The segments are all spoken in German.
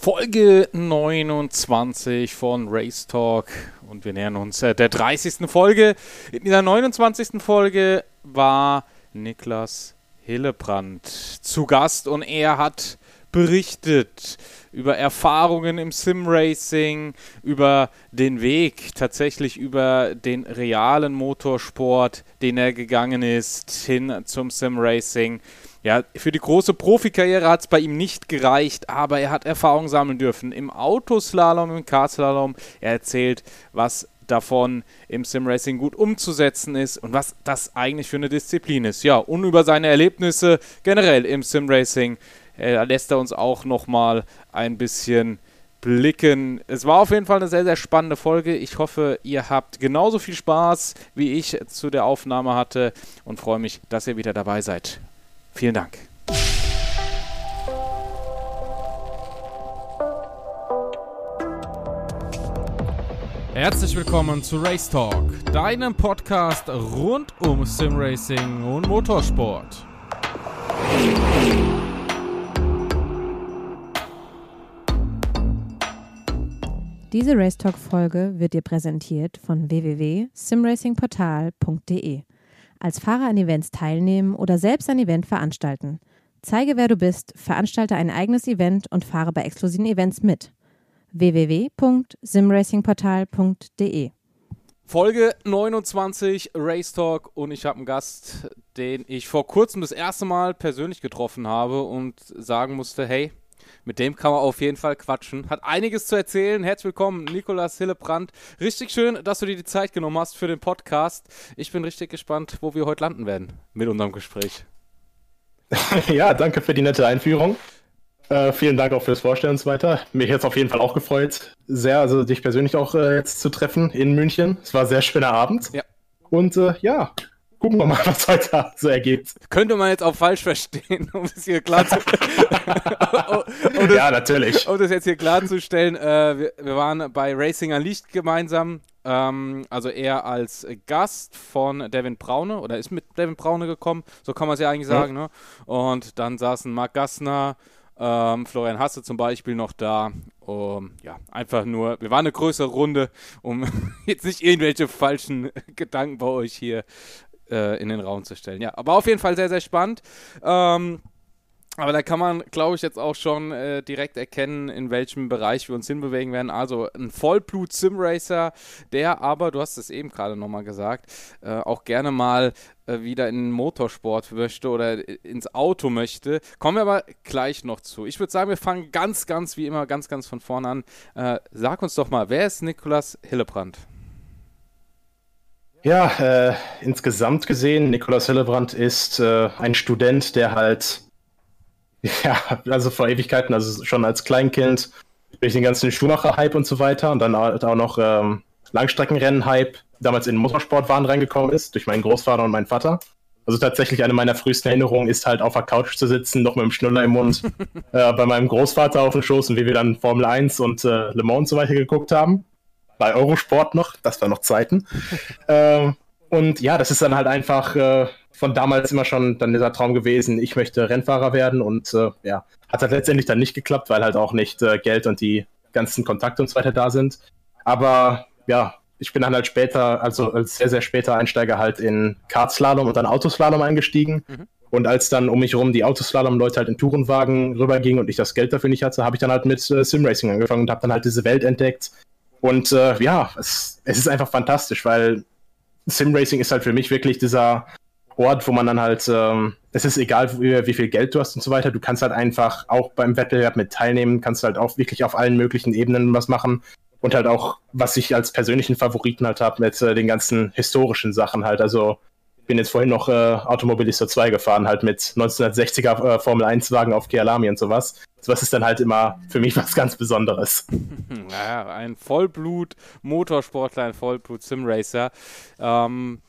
Folge 29 von Race Talk und wir nähern uns äh, der 30. Folge. In dieser 29. Folge war Niklas Hillebrand zu Gast und er hat berichtet über Erfahrungen im Sim-Racing, über den Weg, tatsächlich über den realen Motorsport, den er gegangen ist, hin zum Sim-Racing. Ja, für die große Profikarriere hat es bei ihm nicht gereicht, aber er hat Erfahrung sammeln dürfen im Autoslalom, im Karslalom. Er erzählt, was davon im Simracing gut umzusetzen ist und was das eigentlich für eine Disziplin ist. Ja, und über seine Erlebnisse generell im Simracing äh, lässt er uns auch nochmal ein bisschen blicken. Es war auf jeden Fall eine sehr, sehr spannende Folge. Ich hoffe, ihr habt genauso viel Spaß, wie ich zu der Aufnahme hatte und freue mich, dass ihr wieder dabei seid. Vielen Dank. Herzlich willkommen zu Race Talk, deinem Podcast rund um Simracing und Motorsport. Diese Race Talk Folge wird dir präsentiert von www.simracingportal.de als Fahrer an Events teilnehmen oder selbst ein Event veranstalten. Zeige, wer du bist, veranstalte ein eigenes Event und fahre bei exklusiven Events mit. www.simracingportal.de Folge 29 Race Talk und ich habe einen Gast, den ich vor kurzem das erste Mal persönlich getroffen habe und sagen musste, hey, mit dem kann man auf jeden Fall quatschen. Hat einiges zu erzählen. Herzlich willkommen, Nikolas Hillebrand. Richtig schön, dass du dir die Zeit genommen hast für den Podcast. Ich bin richtig gespannt, wo wir heute landen werden mit unserem Gespräch. ja, danke für die nette Einführung. Äh, vielen Dank auch fürs Vorstellen und so weiter. Mich jetzt auf jeden Fall auch gefreut, sehr, also dich persönlich auch äh, jetzt zu treffen in München. Es war ein sehr schöner Abend. Ja. Und äh, ja, gucken wir mal, was heute so ergibt. Könnte man jetzt auch falsch verstehen, um es hier klar zu um das, Ja, natürlich. Um das jetzt hier klarzustellen, äh, wir, wir, waren bei Racing Licht gemeinsam, ähm, also er als Gast von Devin Braune oder ist mit Devin Braune gekommen, so kann man es ja eigentlich sagen, mhm. ne? Und dann saßen Marc Gassner, ähm, Florian Hasse zum Beispiel noch da. Um, ja, einfach nur, wir waren eine größere Runde, um jetzt nicht irgendwelche falschen Gedanken bei euch hier äh, in den Raum zu stellen. Ja, aber auf jeden Fall sehr, sehr spannend. Ähm, aber da kann man, glaube ich, jetzt auch schon äh, direkt erkennen, in welchem Bereich wir uns hinbewegen werden. Also ein Vollblut-Sim-Racer, der aber, du hast es eben gerade nochmal gesagt, äh, auch gerne mal äh, wieder in den Motorsport möchte oder ins Auto möchte. Kommen wir aber gleich noch zu. Ich würde sagen, wir fangen ganz, ganz wie immer, ganz, ganz von vorne an. Äh, sag uns doch mal, wer ist Nikolas Hillebrand? Ja, äh, insgesamt gesehen, Nikolaus Hillebrand ist äh, ein Student, der halt, ja, also vor Ewigkeiten, also schon als Kleinkind, durch den ganzen Schumacher-Hype und so weiter und dann halt auch noch ähm, Langstreckenrennen-Hype, damals in den Motorsportwahn reingekommen ist, durch meinen Großvater und meinen Vater. Also tatsächlich eine meiner frühesten Erinnerungen ist halt auf der Couch zu sitzen, noch mit dem Schnuller im Mund, äh, bei meinem Großvater auf dem Schoß und wie wir dann Formel 1 und äh, Le Mans und so weiter geguckt haben bei Eurosport noch, das war noch Zeiten. ähm, und ja, das ist dann halt einfach äh, von damals immer schon dann dieser Traum gewesen, ich möchte Rennfahrer werden und äh, ja, hat halt letztendlich dann nicht geklappt, weil halt auch nicht äh, Geld und die ganzen Kontakte und so weiter da sind. Aber ja, ich bin dann halt später, also als sehr, sehr später Einsteiger halt in Kartslalom und dann Autoslalom eingestiegen. Mhm. Und als dann um mich herum die Autoslalom-Leute halt in Tourenwagen rübergingen und ich das Geld dafür nicht hatte, habe ich dann halt mit äh, Simracing angefangen und habe dann halt diese Welt entdeckt, und äh, ja, es, es ist einfach fantastisch, weil Simracing ist halt für mich wirklich dieser Ort, wo man dann halt, ähm, es ist egal, wie, wie, viel Geld du hast und so weiter, du kannst halt einfach auch beim Wettbewerb mit teilnehmen, kannst halt auch wirklich auf allen möglichen Ebenen was machen und halt auch, was ich als persönlichen Favoriten halt habe, mit äh, den ganzen historischen Sachen halt, also bin jetzt vorhin noch äh, Automobilista 2 gefahren, halt mit 1960er äh, Formel 1 Wagen auf Kialami und sowas. Sowas ist dann halt immer für mich was ganz Besonderes. Naja, ein Vollblut-Motorsportler, ein Vollblut-Simracer. Ähm,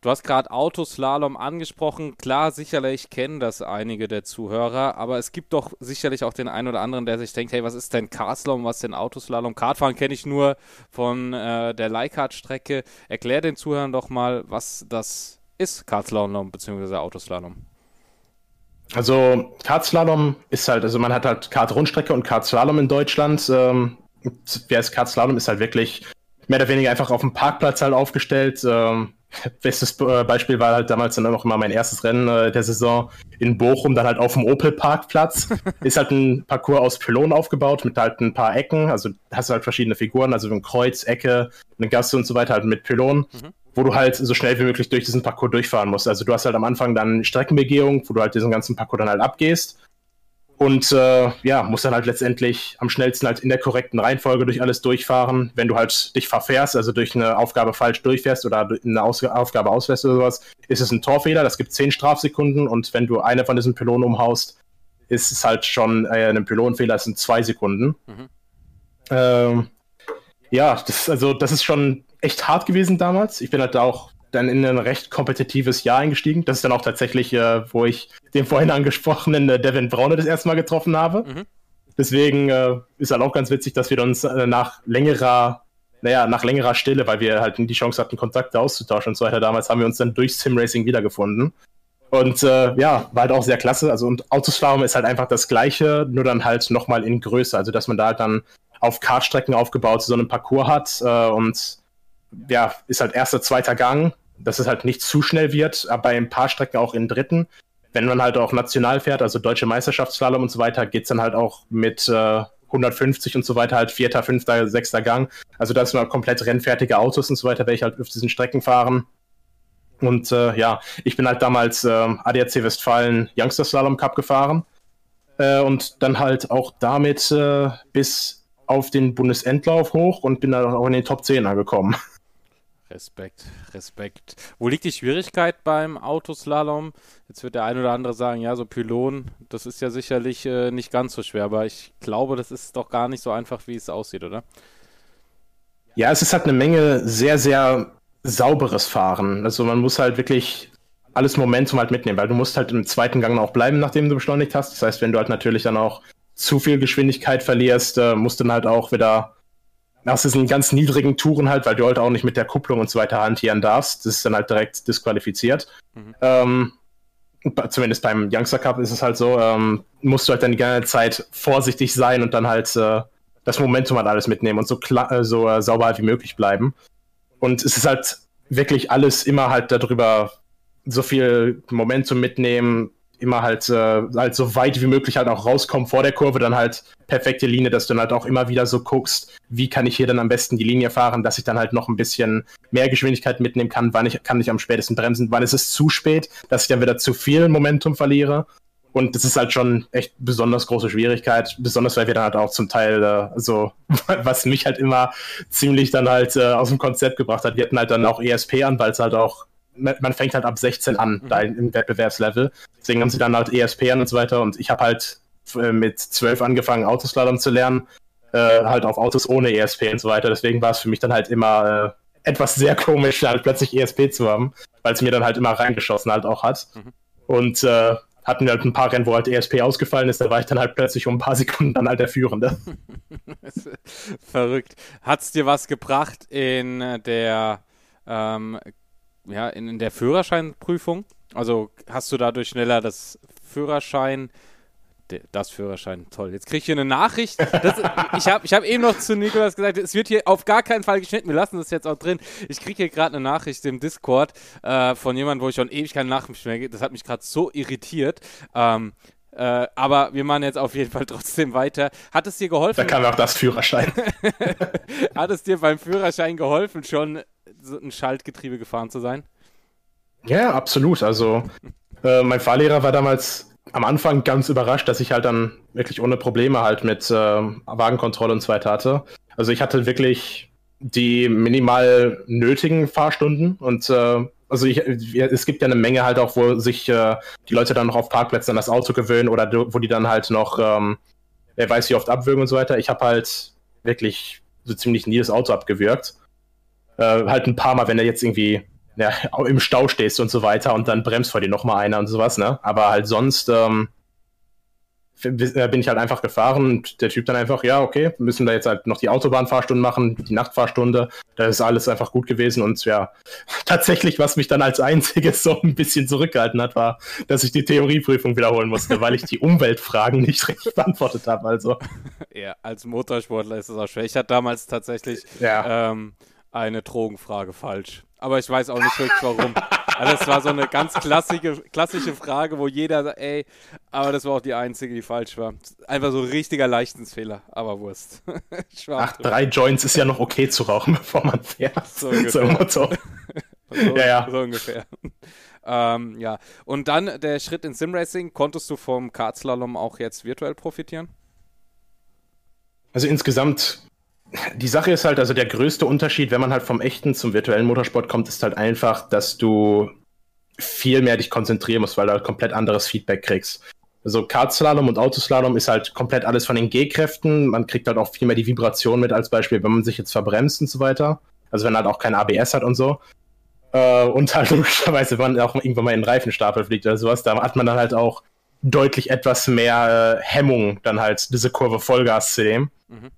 du hast gerade Autoslalom angesprochen. Klar, sicherlich kennen das einige der Zuhörer, aber es gibt doch sicherlich auch den einen oder anderen, der sich denkt, hey, was ist denn Carslalom, was ist denn Autoslalom? Kartfahren kenne ich nur von äh, der Leihkart-Strecke. Erklär den Zuhörern doch mal, was das ist Kartslalom bzw. Autoslalom? Also Kartslalom ist halt, also man hat halt Kart-Rundstrecke und Kartslalom in Deutschland. Ähm, wer ist Kartslalom ist halt wirklich mehr oder weniger einfach auf dem Parkplatz halt aufgestellt. Ähm, Bestes äh, Beispiel war halt damals dann auch immer mein erstes Rennen äh, der Saison in Bochum, dann halt auf dem Opel-Parkplatz. ist halt ein Parcours aus Pylonen aufgebaut mit halt ein paar Ecken. Also hast du halt verschiedene Figuren, also ein Kreuz, Ecke, eine Gasse und so weiter, halt mit Pylonen, mhm. Wo du halt so schnell wie möglich durch diesen Parcours durchfahren musst. Also du hast halt am Anfang dann Streckenbegehung, wo du halt diesen ganzen Parcours dann halt abgehst. Und äh, ja, musst dann halt letztendlich am schnellsten halt in der korrekten Reihenfolge durch alles durchfahren. Wenn du halt dich verfährst, also durch eine Aufgabe falsch durchfährst oder eine Aus Aufgabe auslässt oder sowas, ist es ein Torfehler. Das gibt 10 Strafsekunden. Und wenn du eine von diesen Pylonen umhaust, ist es halt schon äh, ein Pylonenfehler, das sind zwei Sekunden. Mhm. Ähm, ja, das, also das ist schon echt hart gewesen damals. Ich bin halt auch dann in ein recht kompetitives Jahr eingestiegen. Das ist dann auch tatsächlich, äh, wo ich den vorhin angesprochenen äh, Devin Braune das erste Mal getroffen habe. Mhm. Deswegen äh, ist halt auch ganz witzig, dass wir uns äh, nach längerer, naja, nach längerer Stille, weil wir halt die Chance hatten, Kontakte auszutauschen und so weiter, damals haben wir uns dann durch Simracing wiedergefunden. Und äh, ja, war halt auch sehr klasse. Also und Autoslalom ist halt einfach das gleiche, nur dann halt nochmal in Größe. Also dass man da halt dann auf Kartstrecken aufgebaut so einen Parcours hat äh, und ja, ist halt erster, zweiter Gang dass es halt nicht zu schnell wird, aber bei ein paar Strecken auch in dritten. Wenn man halt auch national fährt, also deutsche Meisterschaftsslalom und so weiter, geht es dann halt auch mit äh, 150 und so weiter, halt vierter, fünfter, sechster Gang. Also das sind halt komplett rennfertige Autos und so weiter, ich halt auf diesen Strecken fahren. Und äh, ja, ich bin halt damals äh, ADAC Westfalen Youngster Slalom Cup gefahren äh, und dann halt auch damit äh, bis auf den Bundesendlauf hoch und bin dann auch in den Top 10 angekommen. Respekt, Respekt. Wo liegt die Schwierigkeit beim Autoslalom? Jetzt wird der ein oder andere sagen, ja, so Pylon, das ist ja sicherlich äh, nicht ganz so schwer, aber ich glaube, das ist doch gar nicht so einfach, wie es aussieht, oder? Ja, es ist halt eine Menge sehr, sehr sauberes Fahren. Also man muss halt wirklich alles Momentum halt mitnehmen, weil du musst halt im zweiten Gang auch bleiben, nachdem du beschleunigt hast. Das heißt, wenn du halt natürlich dann auch zu viel Geschwindigkeit verlierst, äh, musst du dann halt auch wieder aus diesen ganz niedrigen Touren halt, weil du halt auch nicht mit der Kupplung und so weiter hantieren darfst. Das ist dann halt direkt disqualifiziert. Mhm. Ähm, zumindest beim Youngster Cup ist es halt so, ähm, musst du halt dann die ganze Zeit vorsichtig sein und dann halt äh, das Momentum halt alles mitnehmen und so, äh, so äh, sauber wie möglich bleiben. Und es ist halt wirklich alles immer halt darüber so viel Momentum mitnehmen, immer halt, äh, halt so weit wie möglich halt auch rauskommen vor der Kurve, dann halt perfekte Linie, dass du dann halt auch immer wieder so guckst, wie kann ich hier dann am besten die Linie fahren, dass ich dann halt noch ein bisschen mehr Geschwindigkeit mitnehmen kann, wann ich kann ich am spätesten bremsen, wann ist es zu spät, dass ich dann wieder zu viel Momentum verliere. Und das ist halt schon echt besonders große Schwierigkeit, besonders weil wir dann halt auch zum Teil äh, so, was mich halt immer ziemlich dann halt äh, aus dem Konzept gebracht hat. Wir hatten halt dann auch ESP an, weil es halt auch man fängt halt ab 16 an, mhm. da im Wettbewerbslevel. Deswegen haben sie dann halt ESP an und so weiter. Und ich habe halt äh, mit 12 angefangen, Autoslalom zu lernen. Äh, halt auf Autos ohne ESP und so weiter. Deswegen war es für mich dann halt immer äh, etwas sehr komisch, halt plötzlich ESP zu haben, weil es mir dann halt immer reingeschossen halt auch hat. Mhm. Und äh, hatten wir halt ein paar Rennen, wo halt ESP ausgefallen ist, da war ich dann halt plötzlich um ein paar Sekunden dann halt der Führende. Verrückt. Hat es dir was gebracht in der ähm, ja, in, in der Führerscheinprüfung? Also hast du dadurch schneller das Führerschein das Führerschein, toll. Jetzt kriege ich hier eine Nachricht. Das, ich habe ich hab eben noch zu Nikolas gesagt, es wird hier auf gar keinen Fall geschnitten. Wir lassen das jetzt auch drin. Ich kriege hier gerade eine Nachricht im Discord äh, von jemandem, wo ich schon ewig keine Nachricht mehr Das hat mich gerade so irritiert. Ähm, äh, aber wir machen jetzt auf jeden Fall trotzdem weiter. Hat es dir geholfen? Da kam auch das Führerschein. Hat es dir beim Führerschein geholfen, schon so ein Schaltgetriebe gefahren zu sein? Ja, absolut. Also äh, mein Fahrlehrer war damals am Anfang ganz überrascht, dass ich halt dann wirklich ohne Probleme halt mit äh, Wagenkontrolle und so weiter hatte. Also ich hatte wirklich die minimal nötigen Fahrstunden und äh, also ich, es gibt ja eine Menge halt auch, wo sich äh, die Leute dann noch auf Parkplätzen an das Auto gewöhnen oder wo die dann halt noch, ähm, wer weiß wie oft abwürgen und so weiter. Ich habe halt wirklich so ziemlich nie das Auto abgewürgt. Äh, halt ein paar Mal, wenn er jetzt irgendwie ja, im Stau stehst und so weiter und dann bremst vor dir nochmal einer und sowas, ne? Aber halt sonst ähm, äh, bin ich halt einfach gefahren und der Typ dann einfach, ja, okay, müssen da jetzt halt noch die Autobahnfahrstunde machen, die Nachtfahrstunde. Da ist alles einfach gut gewesen und ja, tatsächlich, was mich dann als einziges so ein bisschen zurückgehalten hat, war, dass ich die Theorieprüfung wiederholen musste, weil ich die Umweltfragen nicht richtig beantwortet habe. Also. Ja, als Motorsportler ist es auch schwer. Ich hatte damals tatsächlich ja. ähm, eine Drogenfrage falsch. Aber ich weiß auch nicht wirklich warum. Also das war so eine ganz klassische, klassische Frage, wo jeder sagt, ey, aber das war auch die einzige, die falsch war. Einfach so ein richtiger Leichtensfehler, aber Wurst. Ach, drei Joints ist ja noch okay zu rauchen, bevor man fährt. So ungefähr. So, so, ja, ja. so ungefähr. Ähm, ja, und dann der Schritt in Simracing. Konntest du vom Kartslalom auch jetzt virtuell profitieren? Also insgesamt die Sache ist halt, also der größte Unterschied, wenn man halt vom echten zum virtuellen Motorsport kommt, ist halt einfach, dass du viel mehr dich konzentrieren musst, weil du halt komplett anderes Feedback kriegst. Also Kartslalom und Autoslalom ist halt komplett alles von den G-Kräften. Man kriegt halt auch viel mehr die Vibration mit als Beispiel, wenn man sich jetzt verbremst und so weiter. Also wenn halt auch kein ABS hat und so. Äh, und halt logischerweise, wenn man auch irgendwann mal in den Reifenstapel fliegt oder sowas, da hat man dann halt auch deutlich etwas mehr äh, Hemmung, dann halt diese Kurve Vollgas zu nehmen. Mhm.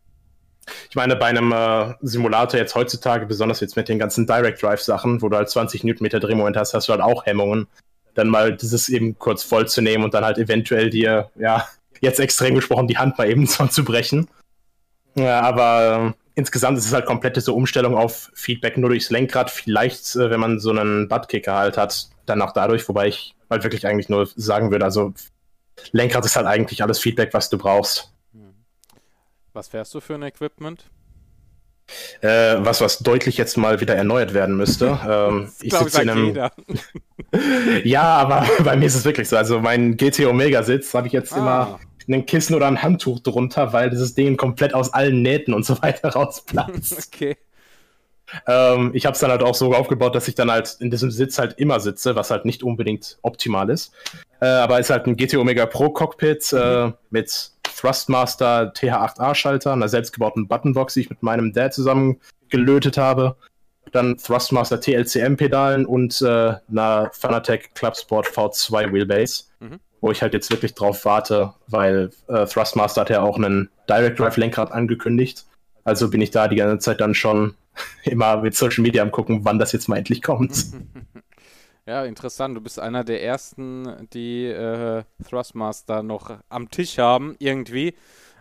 Ich meine, bei einem äh, Simulator jetzt heutzutage, besonders jetzt mit den ganzen Direct Drive Sachen, wo du halt 20 Newtonmeter Drehmoment hast, hast du halt auch Hemmungen, dann mal dieses eben kurz voll zu nehmen und dann halt eventuell dir, ja, jetzt extrem gesprochen, die Hand mal eben zu brechen. Ja, aber äh, insgesamt ist es halt komplette so Umstellung auf Feedback nur durchs Lenkrad. Vielleicht, äh, wenn man so einen Buttkicker halt hat, dann auch dadurch, wobei ich halt wirklich eigentlich nur sagen würde, also Lenkrad ist halt eigentlich alles Feedback, was du brauchst. Was fährst du für ein Equipment? Äh, was, was deutlich jetzt mal wieder erneuert werden müsste. Ähm, ich sitze in einem. ja, aber bei mir ist es wirklich so. Also mein GT Omega Sitz habe ich jetzt ah. immer ein Kissen oder ein Handtuch drunter, weil dieses Ding komplett aus allen Nähten und so weiter rausplatzt. okay. Ähm, ich habe es dann halt auch so aufgebaut, dass ich dann halt in diesem Sitz halt immer sitze, was halt nicht unbedingt optimal ist. Äh, aber ist halt ein GT Omega Pro Cockpit äh, mhm. mit Thrustmaster TH8A-Schalter, einer selbstgebauten Buttonbox, die ich mit meinem Dad zusammen gelötet habe. Dann Thrustmaster TLCM-Pedalen und äh, einer Fanatec Clubsport V2 Wheelbase, mhm. wo ich halt jetzt wirklich drauf warte, weil äh, Thrustmaster hat ja auch einen Direct Drive Lenkrad angekündigt. Also bin ich da die ganze Zeit dann schon immer mit Social Media am gucken, wann das jetzt mal endlich kommt. Ja, interessant. Du bist einer der ersten, die äh, Thrustmaster noch am Tisch haben, irgendwie.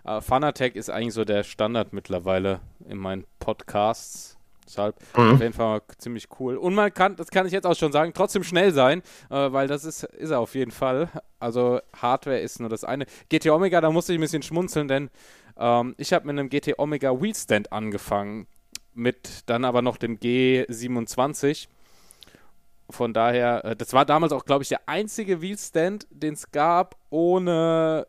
Äh, Fanatec ist eigentlich so der Standard mittlerweile in meinen Podcasts. Deshalb mhm. auf jeden Fall ziemlich cool. Und man kann, das kann ich jetzt auch schon sagen, trotzdem schnell sein, äh, weil das ist, ist er auf jeden Fall. Also Hardware ist nur das eine. GT Omega, da musste ich ein bisschen schmunzeln, denn ähm, ich habe mit einem GT Omega Wheelstand angefangen. Mit dann aber noch dem G27 von daher, äh, das war damals auch, glaube ich, der einzige Wheelstand, den es gab, ohne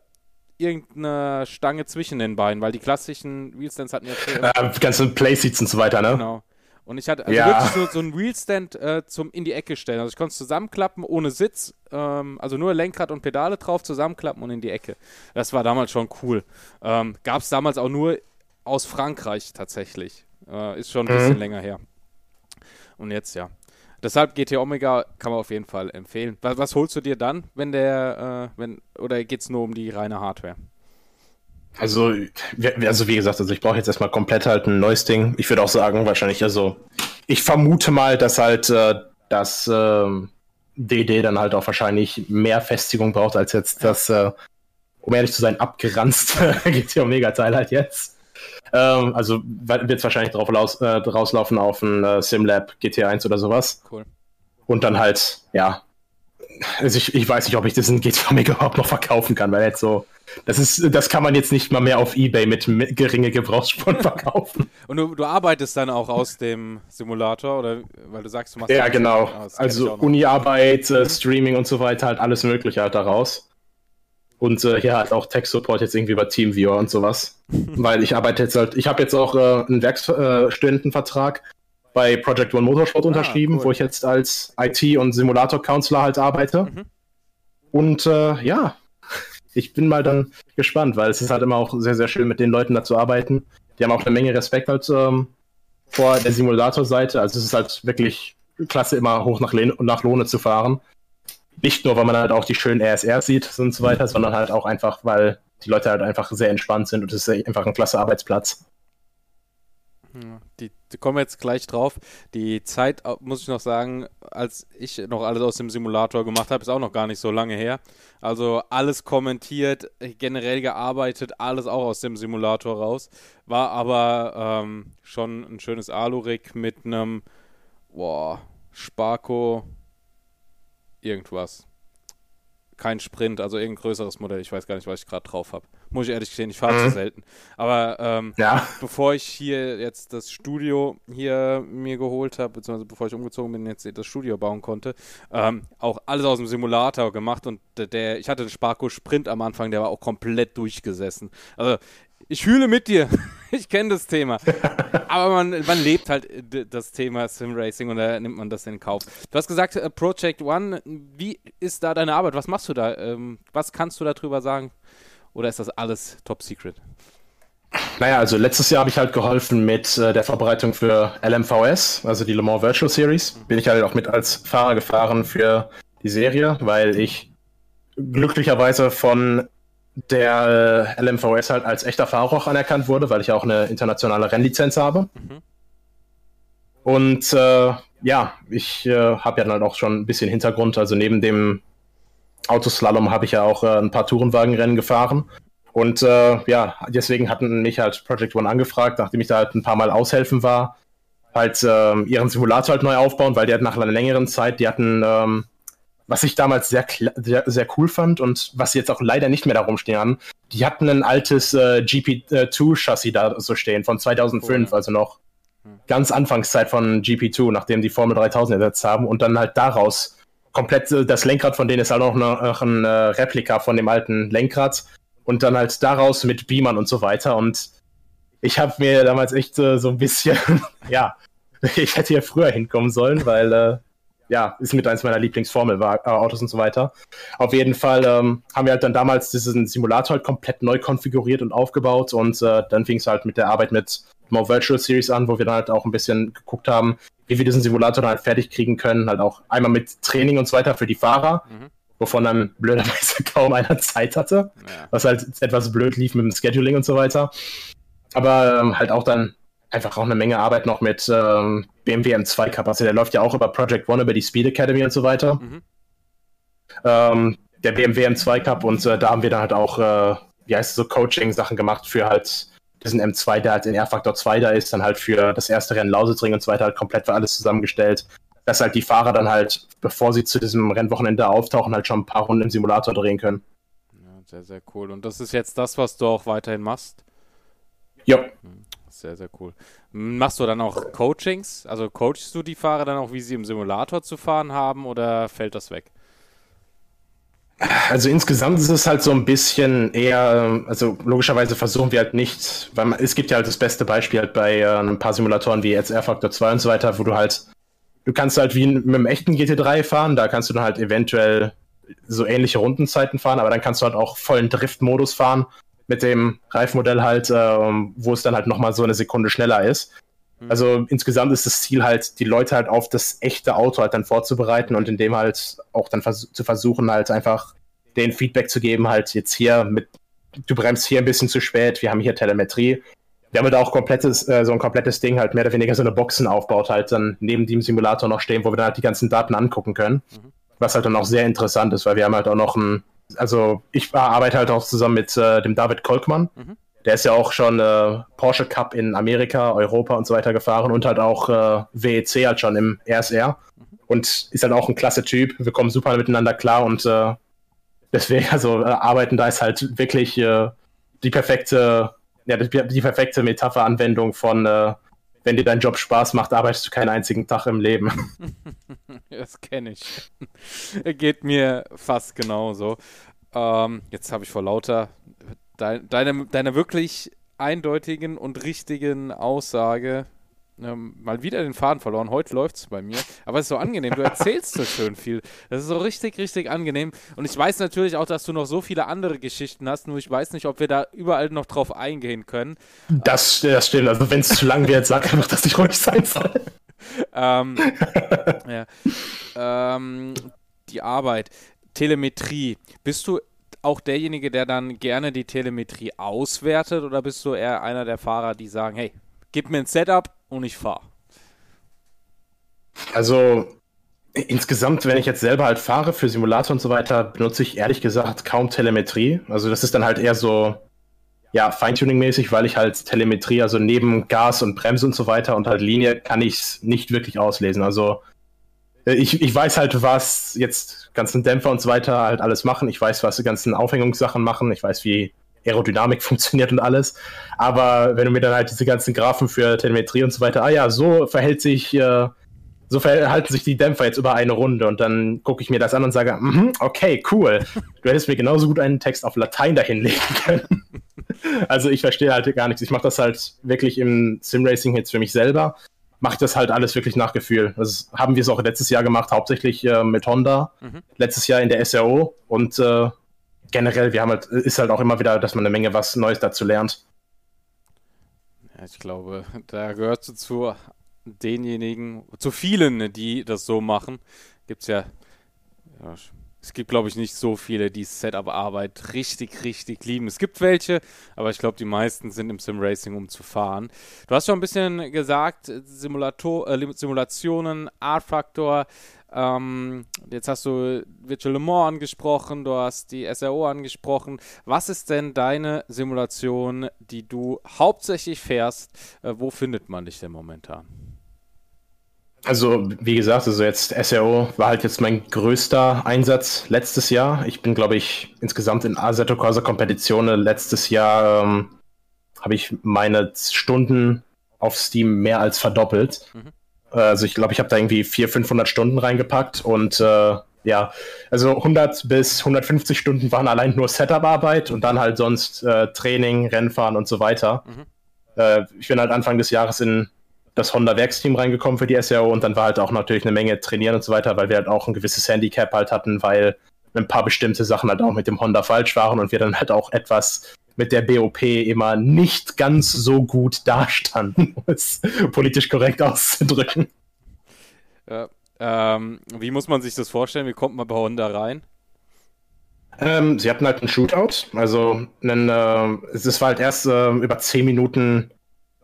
irgendeine Stange zwischen den Beinen, weil die klassischen Wheelstands hatten ja. Äh, ganze Playseats und so weiter, ne? Genau. Und ich hatte also ja. wirklich so, so einen Wheelstand äh, zum in die Ecke stellen. Also ich konnte es zusammenklappen ohne Sitz, ähm, also nur Lenkrad und Pedale drauf, zusammenklappen und in die Ecke. Das war damals schon cool. Ähm, Gab es damals auch nur aus Frankreich tatsächlich. Äh, ist schon ein bisschen mhm. länger her. Und jetzt ja. Deshalb GT Omega kann man auf jeden Fall empfehlen. Was, was holst du dir dann, wenn der, äh, wenn, oder geht es nur um die reine Hardware? Also, also wie gesagt, also ich brauche jetzt erstmal komplett halt ein neues Ding. Ich würde auch sagen, wahrscheinlich, also ich vermute mal, dass halt äh, das äh, DD dann halt auch wahrscheinlich mehr Festigung braucht als jetzt das, äh, um ehrlich zu sein, abgeranzte GT Omega Teil halt jetzt. Ähm, also wird es wahrscheinlich drauf raus, äh, rauslaufen auf ein äh, SimLab GT1 oder sowas. Cool. Und dann halt, ja. Also ich, ich weiß nicht, ob ich das in GT Omega überhaupt noch verkaufen kann, weil jetzt so. Das ist, das kann man jetzt nicht mal mehr auf Ebay mit, geringe Gebrauchsspuren verkaufen. Und du, du, arbeitest dann auch aus dem Simulator oder weil du sagst, du machst Ja, genau. Also Uni-Arbeit, äh, Streaming und so weiter, halt alles Mögliche halt daraus. Und äh, hier halt auch Tech-Support jetzt irgendwie bei TeamViewer und sowas. Weil ich arbeite jetzt halt, ich habe jetzt auch äh, einen Werkstudentenvertrag bei Project One Motorsport ah, unterschrieben, cool. wo ich jetzt als IT- und Simulator-Counselor halt arbeite. Mhm. Und äh, ja, ich bin mal dann gespannt, weil es ist halt immer auch sehr, sehr schön, mit den Leuten da zu arbeiten. Die haben auch eine Menge Respekt halt ähm, vor der Simulator-Seite. Also es ist halt wirklich klasse, immer hoch nach, nach Lohne zu fahren nicht nur, weil man halt auch die schönen RSR sieht und so weiter, sondern halt auch einfach, weil die Leute halt einfach sehr entspannt sind und es ist einfach ein klasse Arbeitsplatz. Die, die, kommen jetzt gleich drauf. Die Zeit, muss ich noch sagen, als ich noch alles aus dem Simulator gemacht habe, ist auch noch gar nicht so lange her. Also alles kommentiert, generell gearbeitet, alles auch aus dem Simulator raus. War aber ähm, schon ein schönes Alurik mit einem boah, Sparko irgendwas. Kein Sprint, also irgendein größeres Modell. Ich weiß gar nicht, was ich gerade drauf habe. Muss ich ehrlich gestehen, ich fahre mhm. zu selten. Aber ähm, ja. bevor ich hier jetzt das Studio hier mir geholt habe, beziehungsweise bevor ich umgezogen bin, jetzt das Studio bauen konnte, ähm, auch alles aus dem Simulator gemacht und der, ich hatte den Sparko Sprint am Anfang, der war auch komplett durchgesessen. Also ich fühle mit dir. Ich kenne das Thema. Aber man, man lebt halt das Thema Sim Racing und da nimmt man das in Kauf. Du hast gesagt, äh, Project One, wie ist da deine Arbeit? Was machst du da? Ähm, was kannst du darüber sagen? Oder ist das alles top secret? Naja, also letztes Jahr habe ich halt geholfen mit äh, der Vorbereitung für LMVS, also die Le Mans Virtual Series. Bin ich halt auch mit als Fahrer gefahren für die Serie, weil ich glücklicherweise von der äh, LMVS halt als echter Fahrer auch anerkannt wurde, weil ich auch eine internationale Rennlizenz habe. Mhm. Und äh, ja, ich äh, habe ja dann halt auch schon ein bisschen Hintergrund. Also neben dem Autoslalom habe ich ja auch äh, ein paar Tourenwagenrennen gefahren. Und äh, ja, deswegen hatten mich halt Project One angefragt, nachdem ich da halt ein paar Mal aushelfen war, halt äh, ihren Simulator halt neu aufbauen, weil die halt nach einer längeren Zeit, die hatten, ähm, was ich damals sehr, sehr, sehr, cool fand und was sie jetzt auch leider nicht mehr darum stehen haben, die hatten ein altes äh, GP2-Chassis da so stehen von 2005, cool. also noch hm. ganz Anfangszeit von GP2, nachdem die Formel 3000 ersetzt haben und dann halt daraus komplett äh, das Lenkrad von denen ist halt auch noch ein äh, Replika von dem alten Lenkrad und dann halt daraus mit Beamern und so weiter und ich habe mir damals echt äh, so ein bisschen, ja, ich hätte hier früher hinkommen sollen, weil äh, ja, ist mit eins meiner Lieblingsformelautos und so weiter. Auf jeden Fall ähm, haben wir halt dann damals diesen Simulator halt komplett neu konfiguriert und aufgebaut und äh, dann fing es halt mit der Arbeit mit More Virtual Series an, wo wir dann halt auch ein bisschen geguckt haben, wie wir diesen Simulator dann halt fertig kriegen können. Halt auch einmal mit Training und so weiter für die Fahrer, mhm. wovon dann blöderweise kaum einer Zeit hatte, ja. was halt etwas blöd lief mit dem Scheduling und so weiter. Aber ähm, halt auch dann einfach auch eine Menge Arbeit noch mit ähm, BMW M2 Cup. Also der läuft ja auch über Project One, über die Speed Academy und so weiter. Mhm. Ähm, der BMW M2 Cup und äh, da haben wir dann halt auch, äh, wie heißt es so, Coaching-Sachen gemacht für halt diesen M2, der halt in R-Faktor 2 da ist, dann halt für das erste Rennen Lausitzring und so weiter halt komplett für alles zusammengestellt. Dass halt die Fahrer dann halt, bevor sie zu diesem Rennwochenende auftauchen, halt schon ein paar Runden im Simulator drehen können. Ja, sehr, sehr cool. Und das ist jetzt das, was du auch weiterhin machst? Ja. Hm, sehr, sehr cool. Machst du dann auch Coachings? Also coachst du die Fahrer dann auch, wie sie im Simulator zu fahren haben oder fällt das weg? Also insgesamt ist es halt so ein bisschen eher, also logischerweise versuchen wir halt nicht, weil man, es gibt ja halt das beste Beispiel halt bei äh, ein paar Simulatoren wie jetzt R-Factor 2 und so weiter, wo du halt, du kannst halt wie mit einem echten GT3 fahren, da kannst du dann halt eventuell so ähnliche Rundenzeiten fahren, aber dann kannst du halt auch vollen Driftmodus fahren mit dem Reifmodell halt, äh, wo es dann halt nochmal so eine Sekunde schneller ist. Mhm. Also insgesamt ist das Ziel halt, die Leute halt auf das echte Auto halt dann vorzubereiten und in dem halt auch dann vers zu versuchen, halt einfach den Feedback zu geben, halt jetzt hier mit, du bremst hier ein bisschen zu spät, wir haben hier Telemetrie. Wir haben halt auch komplettes, äh, so ein komplettes Ding, halt mehr oder weniger so eine Boxen aufbaut, halt dann neben dem Simulator noch stehen, wo wir dann halt die ganzen Daten angucken können. Mhm. Was halt dann auch sehr interessant ist, weil wir haben halt auch noch ein, also ich arbeite halt auch zusammen mit äh, dem David Kolkmann. Mhm der ist ja auch schon äh, Porsche Cup in Amerika, Europa und so weiter gefahren und halt auch äh, WEC halt schon im RSR. Und ist halt auch ein klasse Typ. Wir kommen super miteinander klar und äh, deswegen, also äh, arbeiten da ist halt wirklich äh, die perfekte, ja, die, die perfekte Metapher-Anwendung von äh, wenn dir dein Job Spaß macht, arbeitest du keinen einzigen Tag im Leben. das kenne ich. Geht mir fast genauso. Ähm, jetzt habe ich vor lauter deine, deine wirklich eindeutigen und richtigen Aussage ähm, mal wieder den Faden verloren. Heute läuft es bei mir. Aber es ist so angenehm. Du erzählst so schön viel. Das ist so richtig, richtig angenehm. Und ich weiß natürlich auch, dass du noch so viele andere Geschichten hast. Nur ich weiß nicht, ob wir da überall noch drauf eingehen können. Das, das stimmt. Also, wenn es zu lang wird, sag einfach, dass ich ruhig sein soll. ähm, ja. ähm, die Arbeit. Telemetrie. Bist du auch derjenige, der dann gerne die Telemetrie auswertet oder bist du eher einer der Fahrer, die sagen, hey, gib mir ein Setup und ich fahre? Also insgesamt, wenn ich jetzt selber halt fahre für Simulator und so weiter, benutze ich ehrlich gesagt kaum Telemetrie. Also das ist dann halt eher so, ja, Feintuning-mäßig, weil ich halt Telemetrie, also neben Gas und Bremse und so weiter und halt Linie, kann ich es nicht wirklich auslesen. Also äh, ich, ich weiß halt, was jetzt ganzen Dämpfer und so weiter halt alles machen. Ich weiß, was die ganzen Aufhängungssachen machen. Ich weiß, wie Aerodynamik funktioniert und alles. Aber wenn du mir dann halt diese ganzen Graphen für Telemetrie und so weiter, ah ja, so verhält sich, äh, so verhalten sich die Dämpfer jetzt über eine Runde und dann gucke ich mir das an und sage, mm okay, cool. Du hättest mir genauso gut einen Text auf Latein dahinlegen können. also ich verstehe halt gar nichts. Ich mache das halt wirklich im Simracing jetzt für mich selber. Mache ich das halt alles wirklich nach Gefühl. Das haben wir es auch letztes Jahr gemacht, hauptsächlich äh, mit Honda. Mhm. Letztes Jahr in der SRO und äh, generell, wir haben halt, ist halt auch immer wieder, dass man eine Menge was Neues dazu lernt. Ja, ich glaube, da gehört du zu denjenigen, zu vielen, die das so machen. Es ja, ja es gibt, glaube ich, nicht so viele, die Setup-Arbeit richtig, richtig lieben. Es gibt welche, aber ich glaube, die meisten sind im Sim-Racing, um zu fahren. Du hast schon ein bisschen gesagt, Simulator, äh, Simulationen, Art-Faktor. Ähm, jetzt hast du Virtual Le Mans angesprochen, du hast die SRO angesprochen. Was ist denn deine Simulation, die du hauptsächlich fährst? Äh, wo findet man dich denn momentan? Also, wie gesagt, also jetzt SRO war halt jetzt mein größter Einsatz letztes Jahr. Ich bin, glaube ich, insgesamt in Assetto Corsa Competizione letztes Jahr ähm, habe ich meine Stunden auf Steam mehr als verdoppelt. Mhm. Also, ich glaube, ich habe da irgendwie 400, 500 Stunden reingepackt und äh, ja, also 100 bis 150 Stunden waren allein nur Setup-Arbeit und dann halt sonst äh, Training, Rennfahren und so weiter. Mhm. Äh, ich bin halt Anfang des Jahres in das Honda-Werksteam reingekommen für die SRO und dann war halt auch natürlich eine Menge trainieren und so weiter, weil wir halt auch ein gewisses Handicap halt hatten, weil ein paar bestimmte Sachen halt auch mit dem Honda falsch waren und wir dann halt auch etwas mit der BOP immer nicht ganz so gut dastanden, um es politisch korrekt auszudrücken. Ja, ähm, wie muss man sich das vorstellen? Wie kommt man bei Honda rein? Ähm, sie hatten halt einen Shootout, also einen, äh, es war halt erst äh, über 10 Minuten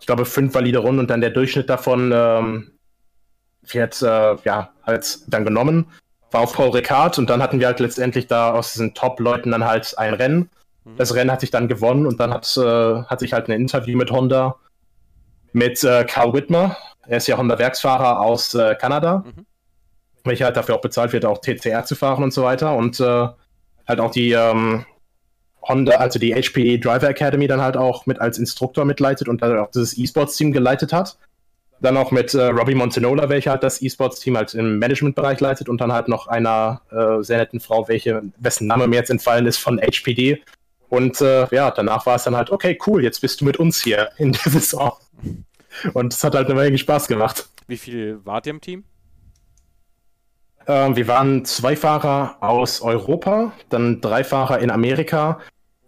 ich glaube, fünf valide Runden und dann der Durchschnitt davon ähm, wird äh, ja halt dann genommen. War auf Paul Ricard und dann hatten wir halt letztendlich da aus diesen Top-Leuten dann halt ein Rennen. Mhm. Das Rennen hat sich dann gewonnen und dann hat, äh, hat sich halt ein Interview mit Honda mit äh, Carl Whitmer. Er ist ja Honda-Werksfahrer aus äh, Kanada, mhm. welcher halt dafür auch bezahlt wird, auch TCR zu fahren und so weiter. Und äh, halt auch die ähm, Honda, also die HPE Driver Academy dann halt auch mit als Instruktor mitleitet und dann auch dieses E-Sports-Team geleitet hat. Dann auch mit äh, Robbie Montenola, welcher halt das E-Sports-Team halt im Managementbereich leitet und dann halt noch einer äh, sehr netten Frau, welche, wessen Name mir jetzt entfallen ist, von HPD. Und äh, ja, danach war es dann halt, okay, cool, jetzt bist du mit uns hier in der Saison. Und es hat halt eine Menge Spaß gemacht. Wie viel wart ihr im Team? Ähm, wir waren zwei Fahrer aus Europa, dann drei Fahrer in Amerika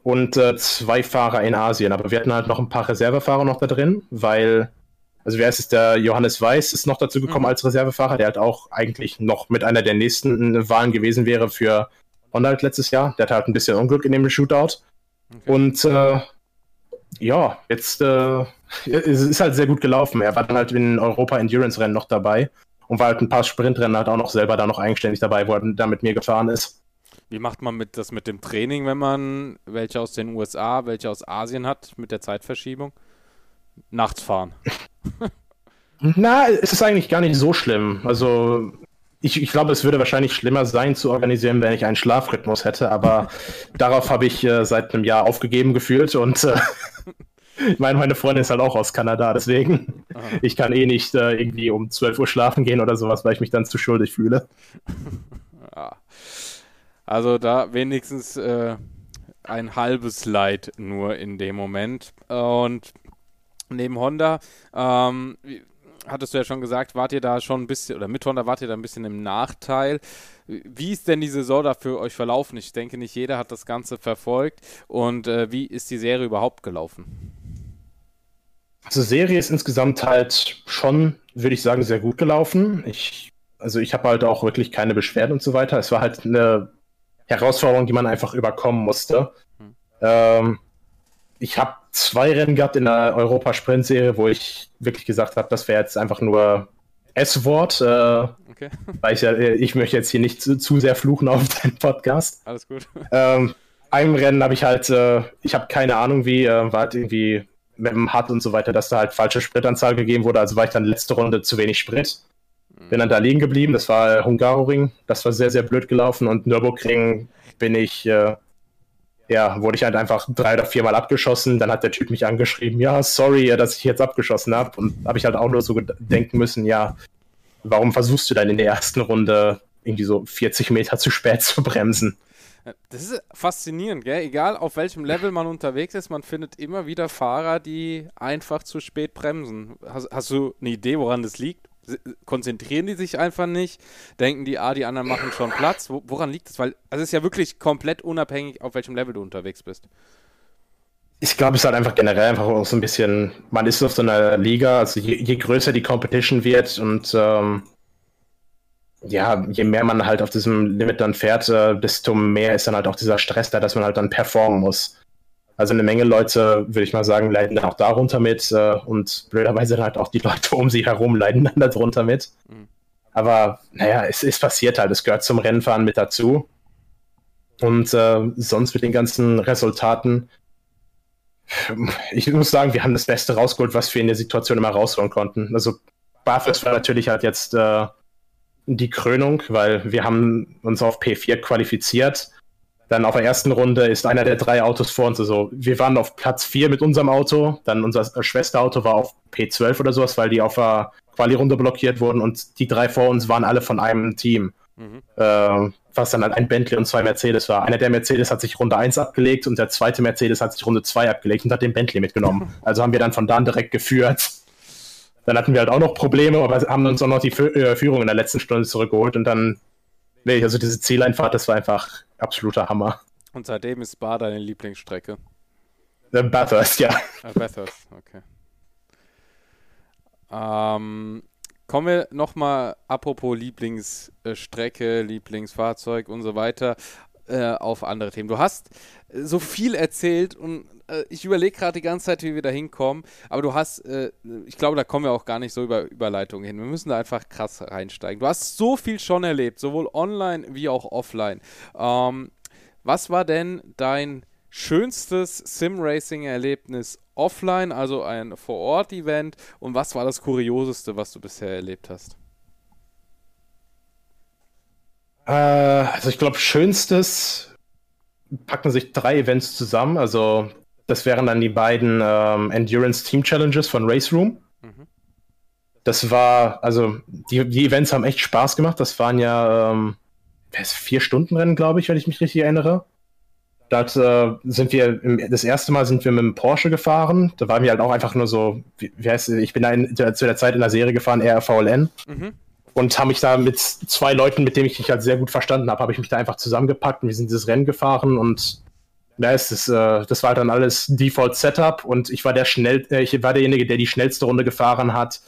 und äh, zwei Fahrer in Asien. Aber wir hatten halt noch ein paar Reservefahrer noch da drin, weil, also wer ist es, der Johannes Weiß ist noch dazu gekommen mhm. als Reservefahrer, der halt auch eigentlich noch mit einer der nächsten Wahlen gewesen wäre für Honda letztes Jahr. Der hat halt ein bisschen Unglück in dem Shootout. Okay. Und äh, ja, jetzt äh, es ist halt sehr gut gelaufen. Er war dann halt in Europa Endurance Rennen noch dabei und war halt ein paar Sprintrennen halt auch noch selber da noch eigenständig dabei, wo er da mit mir gefahren ist. Wie macht man mit das mit dem Training, wenn man welche aus den USA, welche aus Asien hat, mit der Zeitverschiebung? Nachts fahren. Na, es ist eigentlich gar nicht so schlimm. Also ich, ich, glaube, es würde wahrscheinlich schlimmer sein zu organisieren, wenn ich einen Schlafrhythmus hätte, aber darauf habe ich äh, seit einem Jahr aufgegeben gefühlt und äh, ich meine, meine Freundin ist halt auch aus Kanada, deswegen Aha. ich kann eh nicht äh, irgendwie um 12 Uhr schlafen gehen oder sowas, weil ich mich dann zu schuldig fühle. Ja. Also da wenigstens äh, ein halbes Leid nur in dem Moment. Und neben Honda, ähm, hattest du ja schon gesagt, wart ihr da schon ein bisschen, oder mit Honda wart ihr da ein bisschen im Nachteil. Wie ist denn die Saison da für euch verlaufen? Ich denke, nicht jeder hat das Ganze verfolgt. Und äh, wie ist die Serie überhaupt gelaufen? Also Serie ist insgesamt halt schon, würde ich sagen, sehr gut gelaufen. Ich, also ich habe halt auch wirklich keine Beschwerden und so weiter. Es war halt eine Herausforderung, die man einfach überkommen musste. Hm. Ähm, ich habe zwei Rennen gehabt in der Europa-Sprint-Serie, wo ich wirklich gesagt habe, das wäre jetzt einfach nur S-Wort. Äh, okay. Weil ich, ja, ich möchte jetzt hier nicht zu, zu sehr fluchen auf deinen Podcast. Alles gut. Ähm, einem Rennen habe ich halt, äh, ich habe keine Ahnung wie, äh, war halt irgendwie mit dem Hut und so weiter, dass da halt falsche Spritanzahl gegeben wurde. Also war ich dann letzte Runde zu wenig Sprit. Mhm. Bin dann da liegen geblieben. Das war äh, Hungaroring. Das war sehr, sehr blöd gelaufen. Und Nürburgring bin ich, äh, ja, wurde ich halt einfach drei oder viermal abgeschossen. Dann hat der Typ mich angeschrieben, ja, sorry, dass ich jetzt abgeschossen habe. Und habe ich halt auch nur so denken müssen, ja, warum versuchst du dann in der ersten Runde irgendwie so 40 Meter zu spät zu bremsen? Das ist faszinierend, gell? Egal auf welchem Level man unterwegs ist, man findet immer wieder Fahrer, die einfach zu spät bremsen. Hast, hast du eine Idee, woran das liegt? Konzentrieren die sich einfach nicht? Denken die, ah, die anderen machen schon Platz? woran liegt das? Weil also es ist ja wirklich komplett unabhängig, auf welchem Level du unterwegs bist. Ich glaube, es ist halt einfach generell einfach auch so ein bisschen, man ist auf so einer Liga, also je, je größer die Competition wird und ähm, ja, je mehr man halt auf diesem Limit dann fährt, äh, desto mehr ist dann halt auch dieser Stress da, dass man halt dann performen muss. Also eine Menge Leute, würde ich mal sagen, leiden dann auch darunter mit äh, und blöderweise dann halt auch die Leute um sie herum leiden dann darunter mit. Mhm. Aber naja, es ist passiert halt, es gehört zum Rennfahren mit dazu. Und äh, sonst mit den ganzen Resultaten, ich muss sagen, wir haben das Beste rausgeholt, was wir in der Situation immer rausholen konnten. Also Barfus war natürlich halt jetzt äh, die Krönung, weil wir haben uns auf P4 qualifiziert. Dann auf der ersten Runde ist einer der drei Autos vor uns. Also wir waren auf Platz 4 mit unserem Auto. Dann unser Schwesterauto war auf P12 oder sowas, weil die auf der Quali-Runde blockiert wurden. Und die drei vor uns waren alle von einem Team. Mhm. Äh, was dann halt ein Bentley und zwei Mercedes war. Einer der Mercedes hat sich Runde 1 abgelegt und der zweite Mercedes hat sich Runde 2 abgelegt und hat den Bentley mitgenommen. also haben wir dann von da an direkt geführt. Dann hatten wir halt auch noch Probleme, aber haben uns auch noch die äh, Führung in der letzten Stunde zurückgeholt und dann, nee, also diese Zieleinfahrt, das war einfach absoluter Hammer. Und seitdem ist Bar deine Lieblingsstrecke? Äh, Bathurst, ja. Ah, Bathurst, okay. Ähm, kommen wir nochmal, apropos Lieblingsstrecke, Lieblingsfahrzeug und so weiter, äh, auf andere Themen. Du hast so viel erzählt und äh, ich überlege gerade die ganze Zeit, wie wir da hinkommen, aber du hast, äh, ich glaube, da kommen wir auch gar nicht so über Überleitungen hin. Wir müssen da einfach krass reinsteigen. Du hast so viel schon erlebt, sowohl online wie auch offline. Ähm, was war denn dein schönstes Sim-Racing-Erlebnis offline, also ein Vor-Ort-Event? Und was war das Kurioseste, was du bisher erlebt hast? Äh, also ich glaube, schönstes packen sich drei Events zusammen. Also das wären dann die beiden ähm, Endurance Team Challenges von Race Room. Mhm. Das war, also die, die Events haben echt Spaß gemacht. Das waren ja ähm, vier Stunden Rennen, glaube ich, wenn ich mich richtig erinnere. Dort äh, sind wir, im, das erste Mal sind wir mit dem Porsche gefahren. Da waren wir halt auch einfach nur so, wie, wie heißt es, ich bin da in, zu der Zeit in der Serie gefahren, RVLN. Mhm. Und habe mich da mit zwei Leuten, mit denen ich mich halt sehr gut verstanden habe, habe ich mich da einfach zusammengepackt und wir sind dieses Rennen gefahren und es ist, äh, das war dann alles Default Setup und ich war der schnell, äh, ich war derjenige, der die schnellste Runde gefahren hat,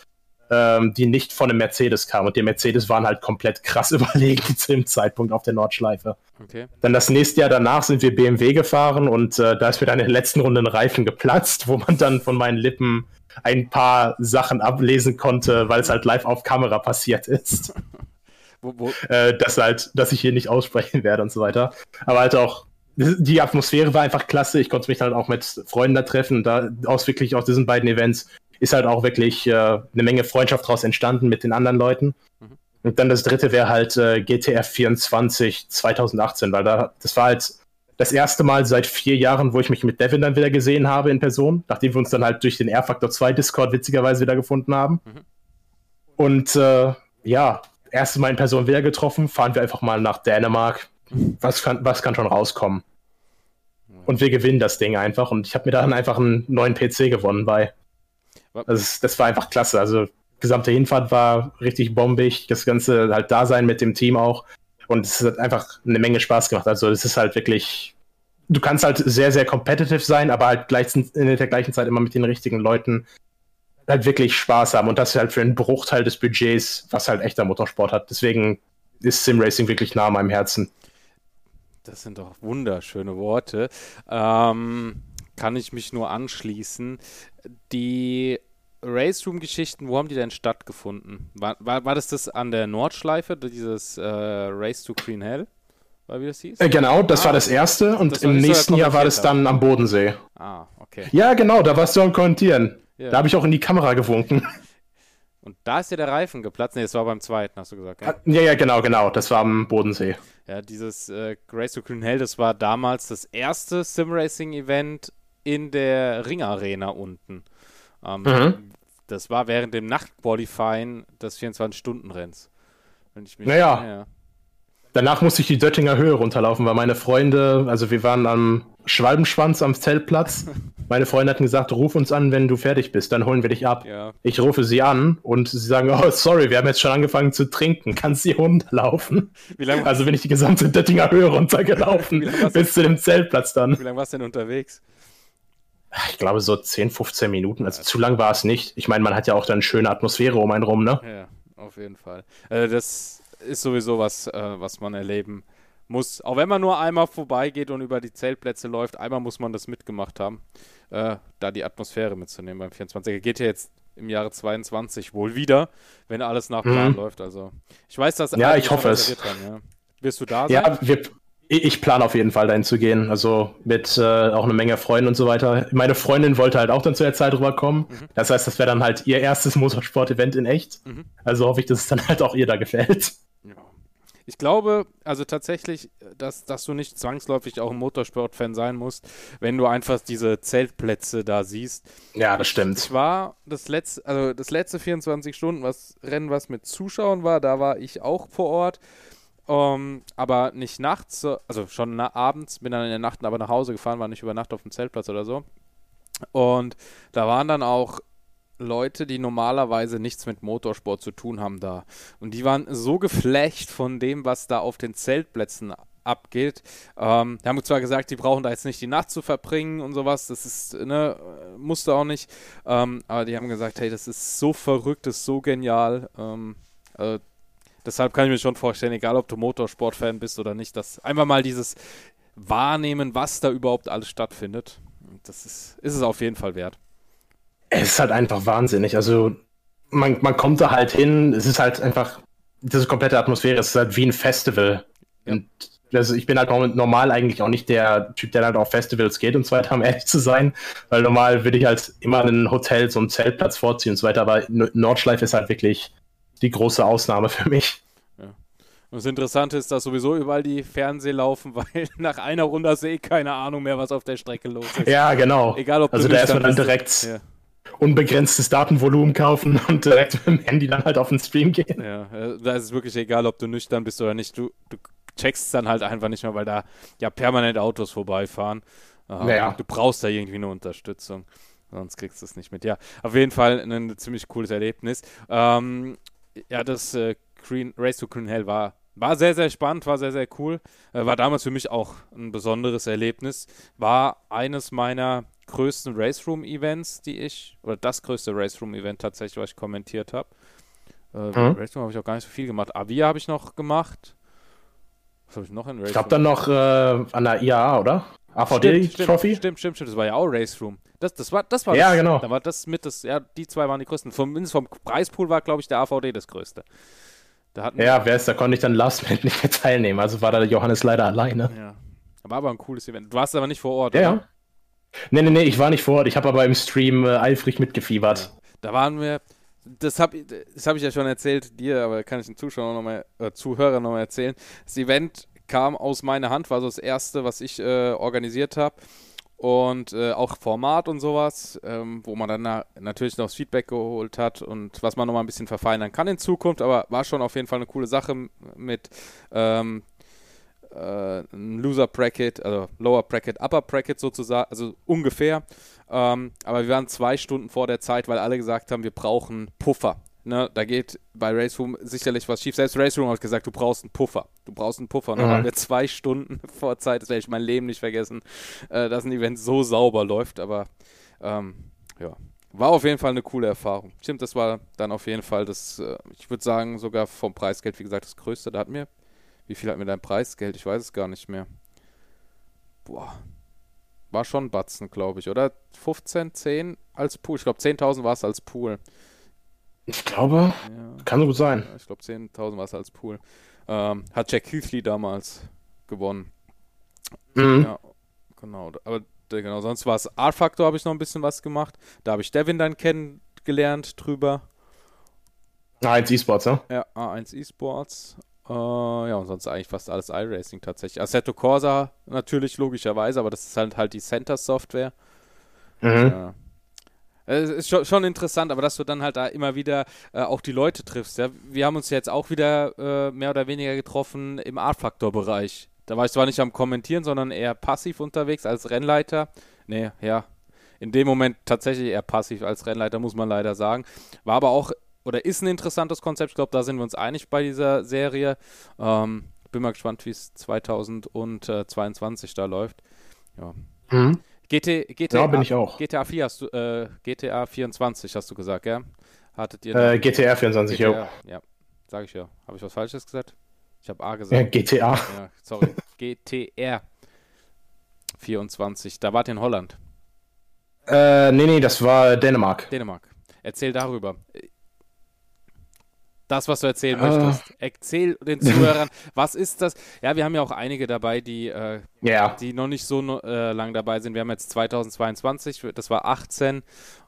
ähm, die nicht von einem Mercedes kam. Und die Mercedes waren halt komplett krass überlegen zu dem Zeitpunkt auf der Nordschleife. Okay. Dann das nächste Jahr danach sind wir BMW gefahren und äh, da ist mir dann in der letzten Runde ein Reifen geplatzt, wo man dann von meinen Lippen ein paar Sachen ablesen konnte, weil es halt live auf Kamera passiert ist. wo, wo? Äh, dass halt, dass ich hier nicht aussprechen werde und so weiter. Aber halt auch die Atmosphäre war einfach klasse. Ich konnte mich halt auch mit Freunden da treffen. Da aus wirklich aus diesen beiden Events ist halt auch wirklich äh, eine Menge Freundschaft daraus entstanden mit den anderen Leuten. Mhm. Und dann das dritte wäre halt äh, GTR 24 2018, weil da das war halt das erste Mal seit vier Jahren, wo ich mich mit Devin dann wieder gesehen habe in Person, nachdem wir uns dann halt durch den R Factor 2 Discord witzigerweise wieder gefunden haben. Mhm. Und äh, ja, erste Mal in Person wieder getroffen, fahren wir einfach mal nach Dänemark was kann, was kann schon rauskommen? Und wir gewinnen das Ding einfach. Und ich habe mir dann einfach einen neuen PC gewonnen bei. Das, das war einfach klasse. Also, gesamte Hinfahrt war richtig bombig. Das ganze halt Dasein mit dem Team auch. Und es hat einfach eine Menge Spaß gemacht. Also, es ist halt wirklich. Du kannst halt sehr, sehr competitive sein, aber halt gleich, in der gleichen Zeit immer mit den richtigen Leuten halt wirklich Spaß haben. Und das halt für einen Bruchteil des Budgets, was halt echter Motorsport hat. Deswegen ist Sim Racing wirklich nah an meinem Herzen Das sind doch wunderschöne Worte. Ähm, kann ich mich nur anschließen. Die Race Room Geschichten, wo haben die denn stattgefunden? War, war, war das das an der Nordschleife, dieses äh, Race to Green Hell? War wie das hieß? Äh, genau, das ah, war das erste und im nächsten Jahr war das dann am Bodensee. Ah, okay. Ja, genau, da warst du am Kommentieren. Ja. Da habe ich auch in die Kamera gewunken. Und da ist ja der Reifen geplatzt. Nee, das war beim zweiten, hast du gesagt. Ja, ja, ja genau, genau. Das war am Bodensee. Ja, dieses äh, Race to Green Hell, das war damals das erste Sim-Racing-Event in der Ringarena unten. Ähm, mhm. Das war während dem Nachtqualifying des 24-Stunden-Renns. Naja. Ja. Danach musste ich die Döttinger Höhe runterlaufen, weil meine Freunde, also wir waren am Schwalbenschwanz am Zeltplatz. Meine Freunde hatten gesagt, ruf uns an, wenn du fertig bist, dann holen wir dich ab. Ja. Ich rufe sie an und sie sagen, oh, sorry, wir haben jetzt schon angefangen zu trinken, kannst du hier runterlaufen? also bin ich die gesamte Döttinger Höhe runtergelaufen, bis zu dem Zeltplatz dann. Wie lange warst du denn unterwegs? Ich glaube so 10, 15 Minuten. Also ja. zu lang war es nicht. Ich meine, man hat ja auch dann schöne Atmosphäre um einen rum, ne? Ja, auf jeden Fall. Also das ist sowieso was, äh, was man erleben muss. Auch wenn man nur einmal vorbeigeht und über die Zeltplätze läuft, einmal muss man das mitgemacht haben, äh, da die Atmosphäre mitzunehmen beim 24er. Geht ja jetzt im Jahre 22 wohl wieder, wenn alles nach Plan mhm. läuft. Also ich weiß, dass ja, ich hoffe es. Haben, ja. Wirst du da sein? Ja, wir, ich plane auf jeden Fall dahin zu gehen. Also mit äh, auch eine Menge Freunden und so weiter. Meine Freundin wollte halt auch dann zu der Zeit rüberkommen. Mhm. Das heißt, das wäre dann halt ihr erstes Motorsport-Event in echt. Mhm. Also hoffe ich, dass es dann halt auch ihr da gefällt. Ja. Ich glaube also tatsächlich, dass, dass du nicht zwangsläufig auch ein Motorsport-Fan sein musst, wenn du einfach diese Zeltplätze da siehst. Ja, das stimmt. Ich war das letzte, also das letzte 24 Stunden, was Rennen, was mit Zuschauern war, da war ich auch vor Ort. Um, ähm, aber nicht nachts, also schon na, abends, bin dann in der Nacht aber nach Hause gefahren, war nicht über Nacht auf dem Zeltplatz oder so. Und da waren dann auch Leute, die normalerweise nichts mit Motorsport zu tun haben da. Und die waren so geflecht von dem, was da auf den Zeltplätzen abgeht. Ähm, die haben zwar gesagt, die brauchen da jetzt nicht die Nacht zu verbringen und sowas, das ist, ne, musste auch nicht. Ähm, aber die haben gesagt, hey, das ist so verrückt, das ist so genial. Ähm, also Deshalb kann ich mir schon vorstellen, egal ob du Motorsport-Fan bist oder nicht, dass einfach mal dieses Wahrnehmen, was da überhaupt alles stattfindet, das ist, ist es auf jeden Fall wert. Es ist halt einfach wahnsinnig. Also man, man kommt da halt hin, es ist halt einfach, diese komplette Atmosphäre, es ist halt wie ein Festival. Ja. Und also ich bin halt normal eigentlich auch nicht der Typ, der halt auf Festivals geht und so weiter, um ehrlich zu sein. Weil normal würde ich halt immer ein Hotel, so einen Zeltplatz vorziehen und so weiter. Aber Nordschleife ist halt wirklich die große Ausnahme für mich. Ja. Und das Interessante ist, dass sowieso überall die Fernseher laufen, weil nach einer Runde hast du eh keine Ahnung mehr, was auf der Strecke los ist. Ja, genau. Egal, ob also da erstmal dann direkt ja. unbegrenztes Datenvolumen kaufen und direkt mit dem Handy dann halt auf den Stream gehen. Ja, äh, da ist es wirklich egal, ob du nüchtern bist oder nicht. Du, du checkst dann halt einfach nicht mehr, weil da ja permanent Autos vorbeifahren. Naja. Du brauchst da irgendwie eine Unterstützung. Sonst kriegst du es nicht mit. Ja, auf jeden Fall ein ziemlich cooles Erlebnis. Ähm, ja, das äh, Green, Race to Green Hell war, war sehr, sehr spannend, war sehr, sehr cool. Äh, war damals für mich auch ein besonderes Erlebnis. War eines meiner größten Race Room Events, die ich, oder das größte Race Room Event tatsächlich, was ich kommentiert habe. Äh, mhm. Race Room habe ich auch gar nicht so viel gemacht. Avia habe ich noch gemacht. Was habe ich noch in Race Ich glaube dann noch äh, an der IAA, oder? AVD stimmt, Trophy? Stimmt, stimmt, stimmt. Das war ja auch Race Room. Das, das war, das war ja, das, genau. Da war das mit das, ja, die zwei waren die größten. Vom, mindestens vom Preispool war, glaube ich, der AVD das größte. Da ja, wer ist, da konnte ich dann Last Minute nicht mehr teilnehmen. Also war da Johannes leider alleine. Ja. War aber ein cooles Event. Du warst aber nicht vor Ort, ja, oder? Ja. Nee, nee, nee, ich war nicht vor Ort. Ich habe aber im Stream äh, eifrig mitgefiebert. Ja. Da waren wir, das habe das hab ich ja schon erzählt, dir, aber kann ich den Zuschauern nochmal, äh, Zuhörern nochmal erzählen. Das Event kam aus meiner Hand, war so das erste, was ich äh, organisiert habe und äh, auch Format und sowas, ähm, wo man dann na natürlich noch das Feedback geholt hat und was man nochmal ein bisschen verfeinern kann in Zukunft, aber war schon auf jeden Fall eine coole Sache mit ähm, äh, Loser Bracket, also Lower Bracket, Upper Bracket sozusagen, also ungefähr. Ähm, aber wir waren zwei Stunden vor der Zeit, weil alle gesagt haben, wir brauchen Puffer. Ne, da geht bei Race Room sicherlich was schief. Selbst Race Room hat gesagt, du brauchst einen Puffer. Du brauchst einen Puffer. Und dann mhm. haben wir zwei Stunden vor Zeit, das werde ich mein Leben nicht vergessen, äh, dass ein Event so sauber läuft. Aber ähm, ja, war auf jeden Fall eine coole Erfahrung. Stimmt, das war dann auf jeden Fall das, äh, ich würde sagen, sogar vom Preisgeld, wie gesagt, das größte. Da hat mir, wie viel hat mir dein Preisgeld? Ich weiß es gar nicht mehr. boah, war schon Batzen, glaube ich, oder? 15, 10 als Pool. Ich glaube, 10.000 war es als Pool. Ich glaube, Ja. kann so gut sein. Ja, ich glaube, 10.000 war es als Pool. Ähm, hat Jack Heathley damals gewonnen. Mhm. Ja, genau. Aber äh, genau, sonst war es Art-Factor, habe ich noch ein bisschen was gemacht. Da habe ich Devin dann kennengelernt drüber. Ah, jetzt E-Sports, ne? Ja, A1 Esports. Äh, ja, und sonst eigentlich fast alles iRacing tatsächlich. Assetto Corsa natürlich, logischerweise, aber das ist halt, halt die Center-Software. Mhm. Ja. Es ist schon, schon interessant, aber dass du dann halt da immer wieder äh, auch die Leute triffst. Ja? Wir haben uns jetzt auch wieder äh, mehr oder weniger getroffen im Art-Factor-Bereich. Da war ich zwar nicht am Kommentieren, sondern eher passiv unterwegs als Rennleiter. Nee, ja. In dem Moment tatsächlich eher passiv als Rennleiter, muss man leider sagen. War aber auch, oder ist ein interessantes Konzept. Ich glaube, da sind wir uns einig bei dieser Serie. Ähm, bin mal gespannt, wie es 2022 da läuft. Ja. Mhm. GT, GTA, Ja, bin ich auch. GTA 4 hast du, äh, GTA 24 hast du gesagt, ja? Hattet ihr Äh, GTR 24, jo. GTA, ja, sag ich ja. Habe ich was Falsches gesagt? Ich habe A Ja, gesagt. GTA. Ja, sorry. GTR 24. Da wart ihr in Holland, Äh, nee, nee, das war Dänemark. Dänemark. Erzähl darüber. Das, was du erzählen Ah. möchtest. Erzähl den Zuhörern, was ist das? Ja, wir haben ja auch einige dabei, die äh, Ja. die noch nicht so äh, lang dabei sind. Wir haben jetzt 2022, das war 18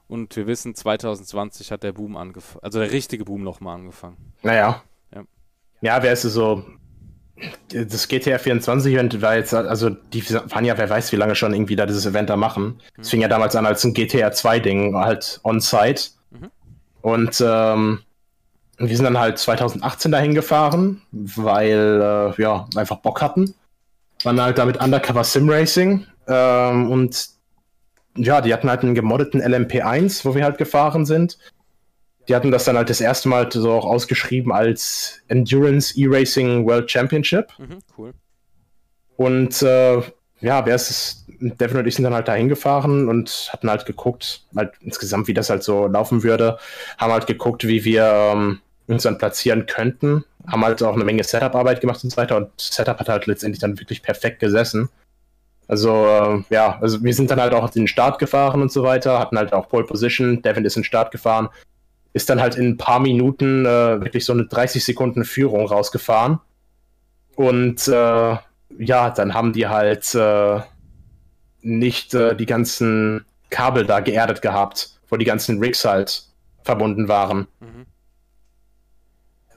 und wir wissen, 2020 hat der Boom angefangen, also der richtige Boom nochmal angefangen. Naja. Ja. Ja, wer ist es so? Das GTA 24 Event war jetzt, also die waren ja, wer weiß, wie lange schon irgendwie da dieses Event da machen. Es fing ja damals an als ein GTA 2 Ding, halt on-site. Mhm. Und ähm, wir sind dann halt 2018 dahin gefahren, weil, äh, ja, einfach Bock hatten. Waren halt damit Undercover Sim Racing. Ähm, und ja, die hatten halt einen gemoddeten LMP1, wo wir halt gefahren sind. Die hatten das dann halt das erste Mal so auch ausgeschrieben als Endurance E-Racing World Championship. Mhm, cool. Und äh, ja, wer ist es? Devin und ich sind dann halt da hingefahren und hatten halt geguckt, halt insgesamt, wie das halt so laufen würde. Haben halt geguckt, wie wir ähm, uns dann platzieren könnten. Haben halt auch eine Menge Setup-Arbeit gemacht und so weiter. Und Setup hat halt letztendlich dann wirklich perfekt gesessen. Also, äh, ja, also wir sind dann halt auch den Start gefahren und so weiter, hatten halt auch Pole Position. Devin ist in den Start gefahren, ist dann halt in ein paar Minuten äh, wirklich so eine 30 Sekunden Führung rausgefahren. Und äh, ja, dann haben die halt äh, nicht äh, die ganzen Kabel da geerdet gehabt, wo die ganzen Rigs halt verbunden waren. Mhm.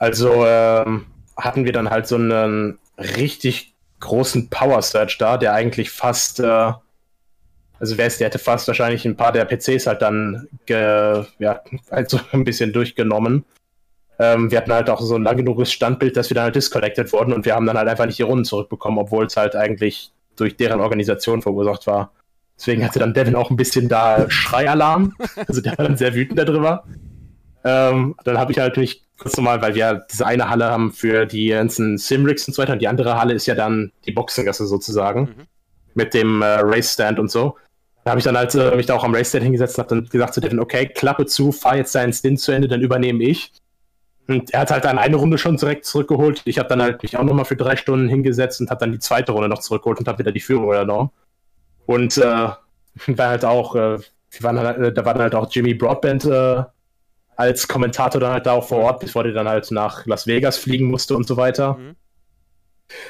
Also ähm, hatten wir dann halt so einen richtig großen Power Surge da, der eigentlich fast, äh, also wer ist, der hätte fast wahrscheinlich ein paar der PCs halt dann ge, ja, halt so ein bisschen durchgenommen. Ähm, wir hatten halt auch so ein lang genuges Standbild, dass wir dann halt disconnected wurden und wir haben dann halt einfach nicht die Runden zurückbekommen, obwohl es halt eigentlich durch deren Organisation verursacht war. Deswegen hatte dann Devin auch ein bisschen da Schreialarm. Also der war dann sehr wütend darüber. Ähm, dann habe ich halt mich kurz nochmal, weil wir diese eine Halle haben für die ganzen Simrigs und so weiter und die andere Halle ist ja dann die Boxengasse sozusagen Mhm. mit dem äh, Race Stand und so. Da habe ich dann halt äh, mich da auch am Race Stand hingesetzt und habe dann gesagt zu Devin, okay, Klappe zu, fahr jetzt deinen Stint zu Ende, dann übernehme ich. Und er hat halt dann eine Runde schon direkt zurückgeholt. Ich habe dann halt mich auch nochmal für drei Stunden hingesetzt und habe dann die zweite Runde noch zurückgeholt und habe wieder die Führung übernommen. Und äh, war halt auch, äh, wir waren halt, äh, da war dann halt auch Jimmy Broadband äh, als Kommentator dann halt da auch vor Ort, bevor der dann halt nach Las Vegas fliegen musste und so weiter. Mhm.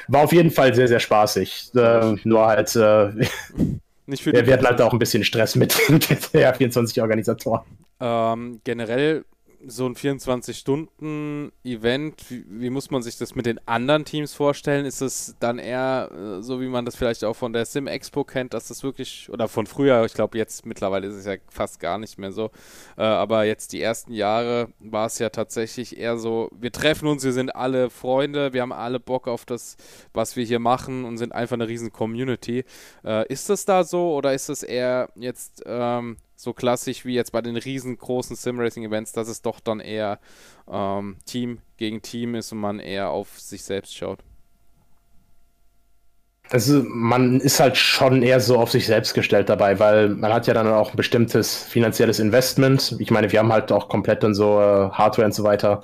War auf jeden Fall sehr, sehr spaßig. Äh, nur halt, äh, Nicht für wir, hatten halt auch ein bisschen Stress mit den GTA 24 Organisatoren. ähm, generell so ein 24-Stunden-Event, wie, wie muss man sich das mit den anderen Teams vorstellen? Ist es dann eher äh, so, wie man das vielleicht auch von der Sim Expo kennt, dass das wirklich, oder von früher, ich glaube jetzt mittlerweile ist es ja fast gar nicht mehr so, äh, aber jetzt die ersten Jahre war es ja tatsächlich eher so, wir treffen uns, wir sind alle Freunde, wir haben alle Bock auf das, was wir hier machen und sind einfach eine riesen Community. Äh, ist das da so oder ist es eher jetzt ähm, so klassisch wie jetzt bei den riesengroßen Sim-Racing-Events, dass es doch dann eher ähm, Team gegen Team ist und man eher auf sich selbst schaut. Also man ist halt schon eher so auf sich selbst gestellt dabei, weil man hat ja dann auch ein bestimmtes finanzielles Investment. Ich meine, wir haben halt auch komplett dann so äh, Hardware und so weiter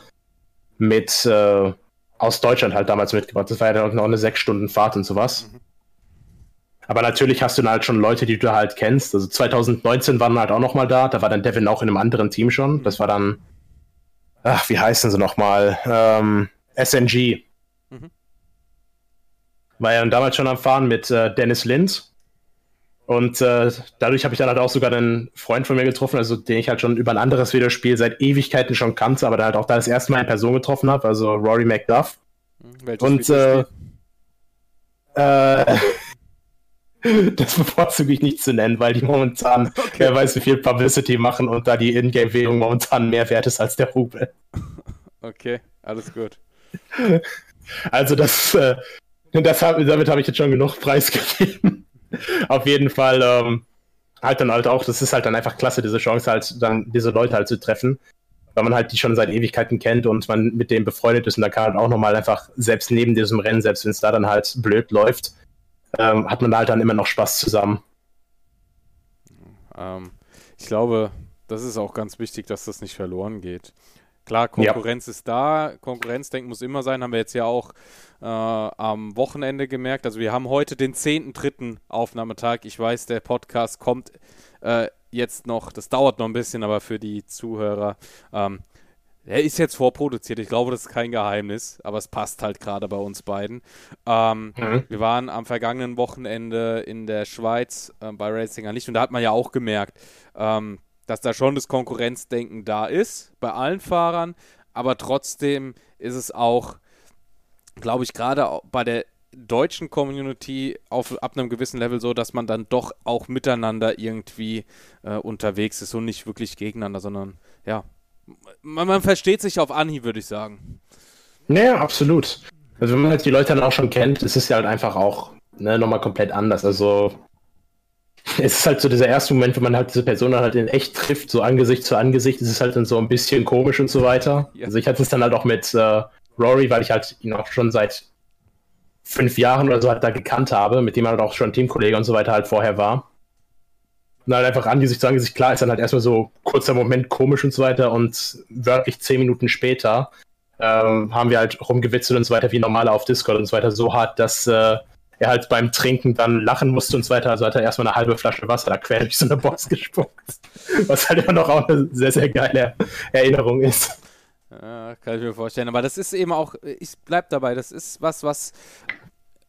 mit äh, aus Deutschland halt damals mitgebracht. Das war ja dann auch noch eine sechs Stunden Fahrt und sowas. Aber natürlich hast du dann halt schon Leute, die du halt kennst. Also 2019 waren wir halt auch nochmal da. Da war dann Devin auch in einem anderen Team schon. Das war dann, ach, wie heißen sie nochmal? Ähm, SNG. Mhm. War ja dann damals schon am Fahren mit äh, Dennis Lind. Und äh, dadurch habe ich dann halt auch sogar einen Freund von mir getroffen, also den ich halt schon über ein anderes Videospiel seit Ewigkeiten schon kannte, aber dann halt auch da das erste Mal eine Person getroffen habe, also Rory McDuff. Hm, welches und äh, äh, das bevorzuge ich nicht zu nennen, weil die momentan, okay. wer weiß, wie viel Publicity machen und da die Ingame-Währung momentan mehr wert ist als der Rubel. Okay, alles gut. Also das, äh, das damit habe ich jetzt schon genug preisgegeben. Auf jeden Fall ähm, halt dann halt auch, das ist halt dann einfach klasse, diese Chance halt dann diese Leute halt zu treffen, weil man halt die schon seit Ewigkeiten kennt und man mit denen befreundet ist und da kann halt auch nochmal einfach selbst neben diesem Rennen, selbst wenn es da dann halt blöd läuft, ähm, hat man da halt dann immer noch Spaß zusammen. Ähm, ich glaube, das ist auch ganz wichtig, dass das nicht verloren geht. Klar, Konkurrenz ja. ist da, Konkurrenzdenken muss immer sein, haben wir jetzt ja auch äh, am Wochenende gemerkt. Also wir haben heute den 10.3. Aufnahmetag. Ich weiß, der Podcast kommt äh, jetzt noch, das dauert noch ein bisschen, aber für die Zuhörer, ähm, er ist jetzt vorproduziert. Ich glaube, das ist kein Geheimnis, aber es passt halt gerade bei uns beiden. Ähm, mhm. Wir waren am vergangenen Wochenende in der Schweiz äh, bei Racing Licht und da hat man ja auch gemerkt, ähm, dass da schon das Konkurrenzdenken da ist bei allen Fahrern, aber trotzdem ist es auch, glaube ich, gerade bei der deutschen Community auf ab einem gewissen Level so, dass man dann doch auch miteinander irgendwie äh, unterwegs ist und nicht wirklich gegeneinander, sondern ja, man, man versteht sich auf Anhieb, würde ich sagen. Naja, absolut. Also wenn man halt die Leute dann auch schon kennt, ist es ja halt einfach auch ne, nochmal komplett anders. Also es ist halt so dieser erste Moment, wenn man halt diese Person halt in echt trifft, so Angesicht zu Angesicht, ist es halt dann so ein bisschen komisch und so weiter. Ja. Also ich hatte es dann halt auch mit äh, Rory, weil ich halt ihn auch schon seit fünf Jahren oder so halt da gekannt habe, mit dem halt auch schon Teamkollege und so weiter halt vorher war. Und halt einfach Angesicht zu Angesicht, klar, ist dann halt erstmal so kurzer Moment komisch und so weiter und wörtlich zehn Minuten später ähm, haben wir halt rumgewitzelt und so weiter wie normal auf Discord und so weiter so hart, dass äh, er halt beim Trinken dann lachen musste und so weiter. Also hat er erstmal eine halbe Flasche Wasser da quer durch so eine Box gespuckt. Was halt immer noch auch eine sehr, sehr geile Erinnerung ist. Ja, kann ich mir vorstellen. Aber das ist eben auch, ich bleib dabei, das ist was, was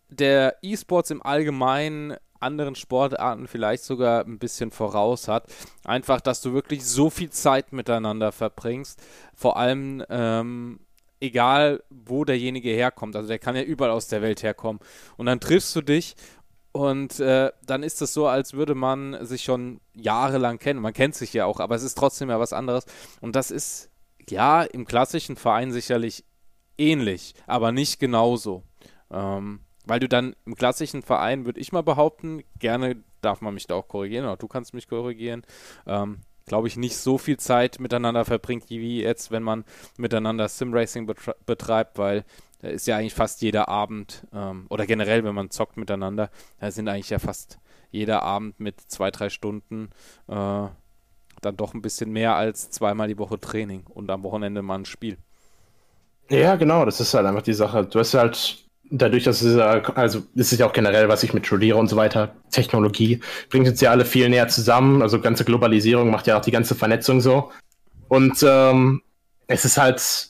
der E-Sports im Allgemeinen anderen Sportarten vielleicht sogar ein bisschen voraus hat. Einfach, dass du wirklich so viel Zeit miteinander verbringst. Vor allem ähm, egal wo derjenige herkommt. Also der kann ja überall aus der Welt herkommen. Und dann triffst du dich und äh, dann ist es so, als würde man sich schon jahrelang kennen. Man kennt sich ja auch, aber es ist trotzdem ja was anderes. Und das ist ja im klassischen Verein sicherlich ähnlich, aber nicht genauso. Ähm, weil du dann im klassischen Verein, würde ich mal behaupten, gerne darf man mich da auch korrigieren, oder du kannst mich korrigieren, ähm, glaube ich, nicht so viel Zeit miteinander verbringt, wie jetzt, wenn man miteinander Simracing betreibt, weil da ist ja eigentlich fast jeder Abend ähm, oder generell, wenn man zockt miteinander, da sind eigentlich ja fast jeder Abend mit zwei, drei Stunden äh, dann doch ein bisschen mehr als zweimal die Woche Training und am Wochenende mal ein Spiel. Ja, genau, das ist halt einfach die Sache. Du hast halt dadurch, dass es, also das ist ja auch generell, was ich mit studiere und so weiter, Technologie, bringt uns ja alle viel näher zusammen. Also ganze Globalisierung macht ja auch die ganze Vernetzung so. Und ähm, es ist halt,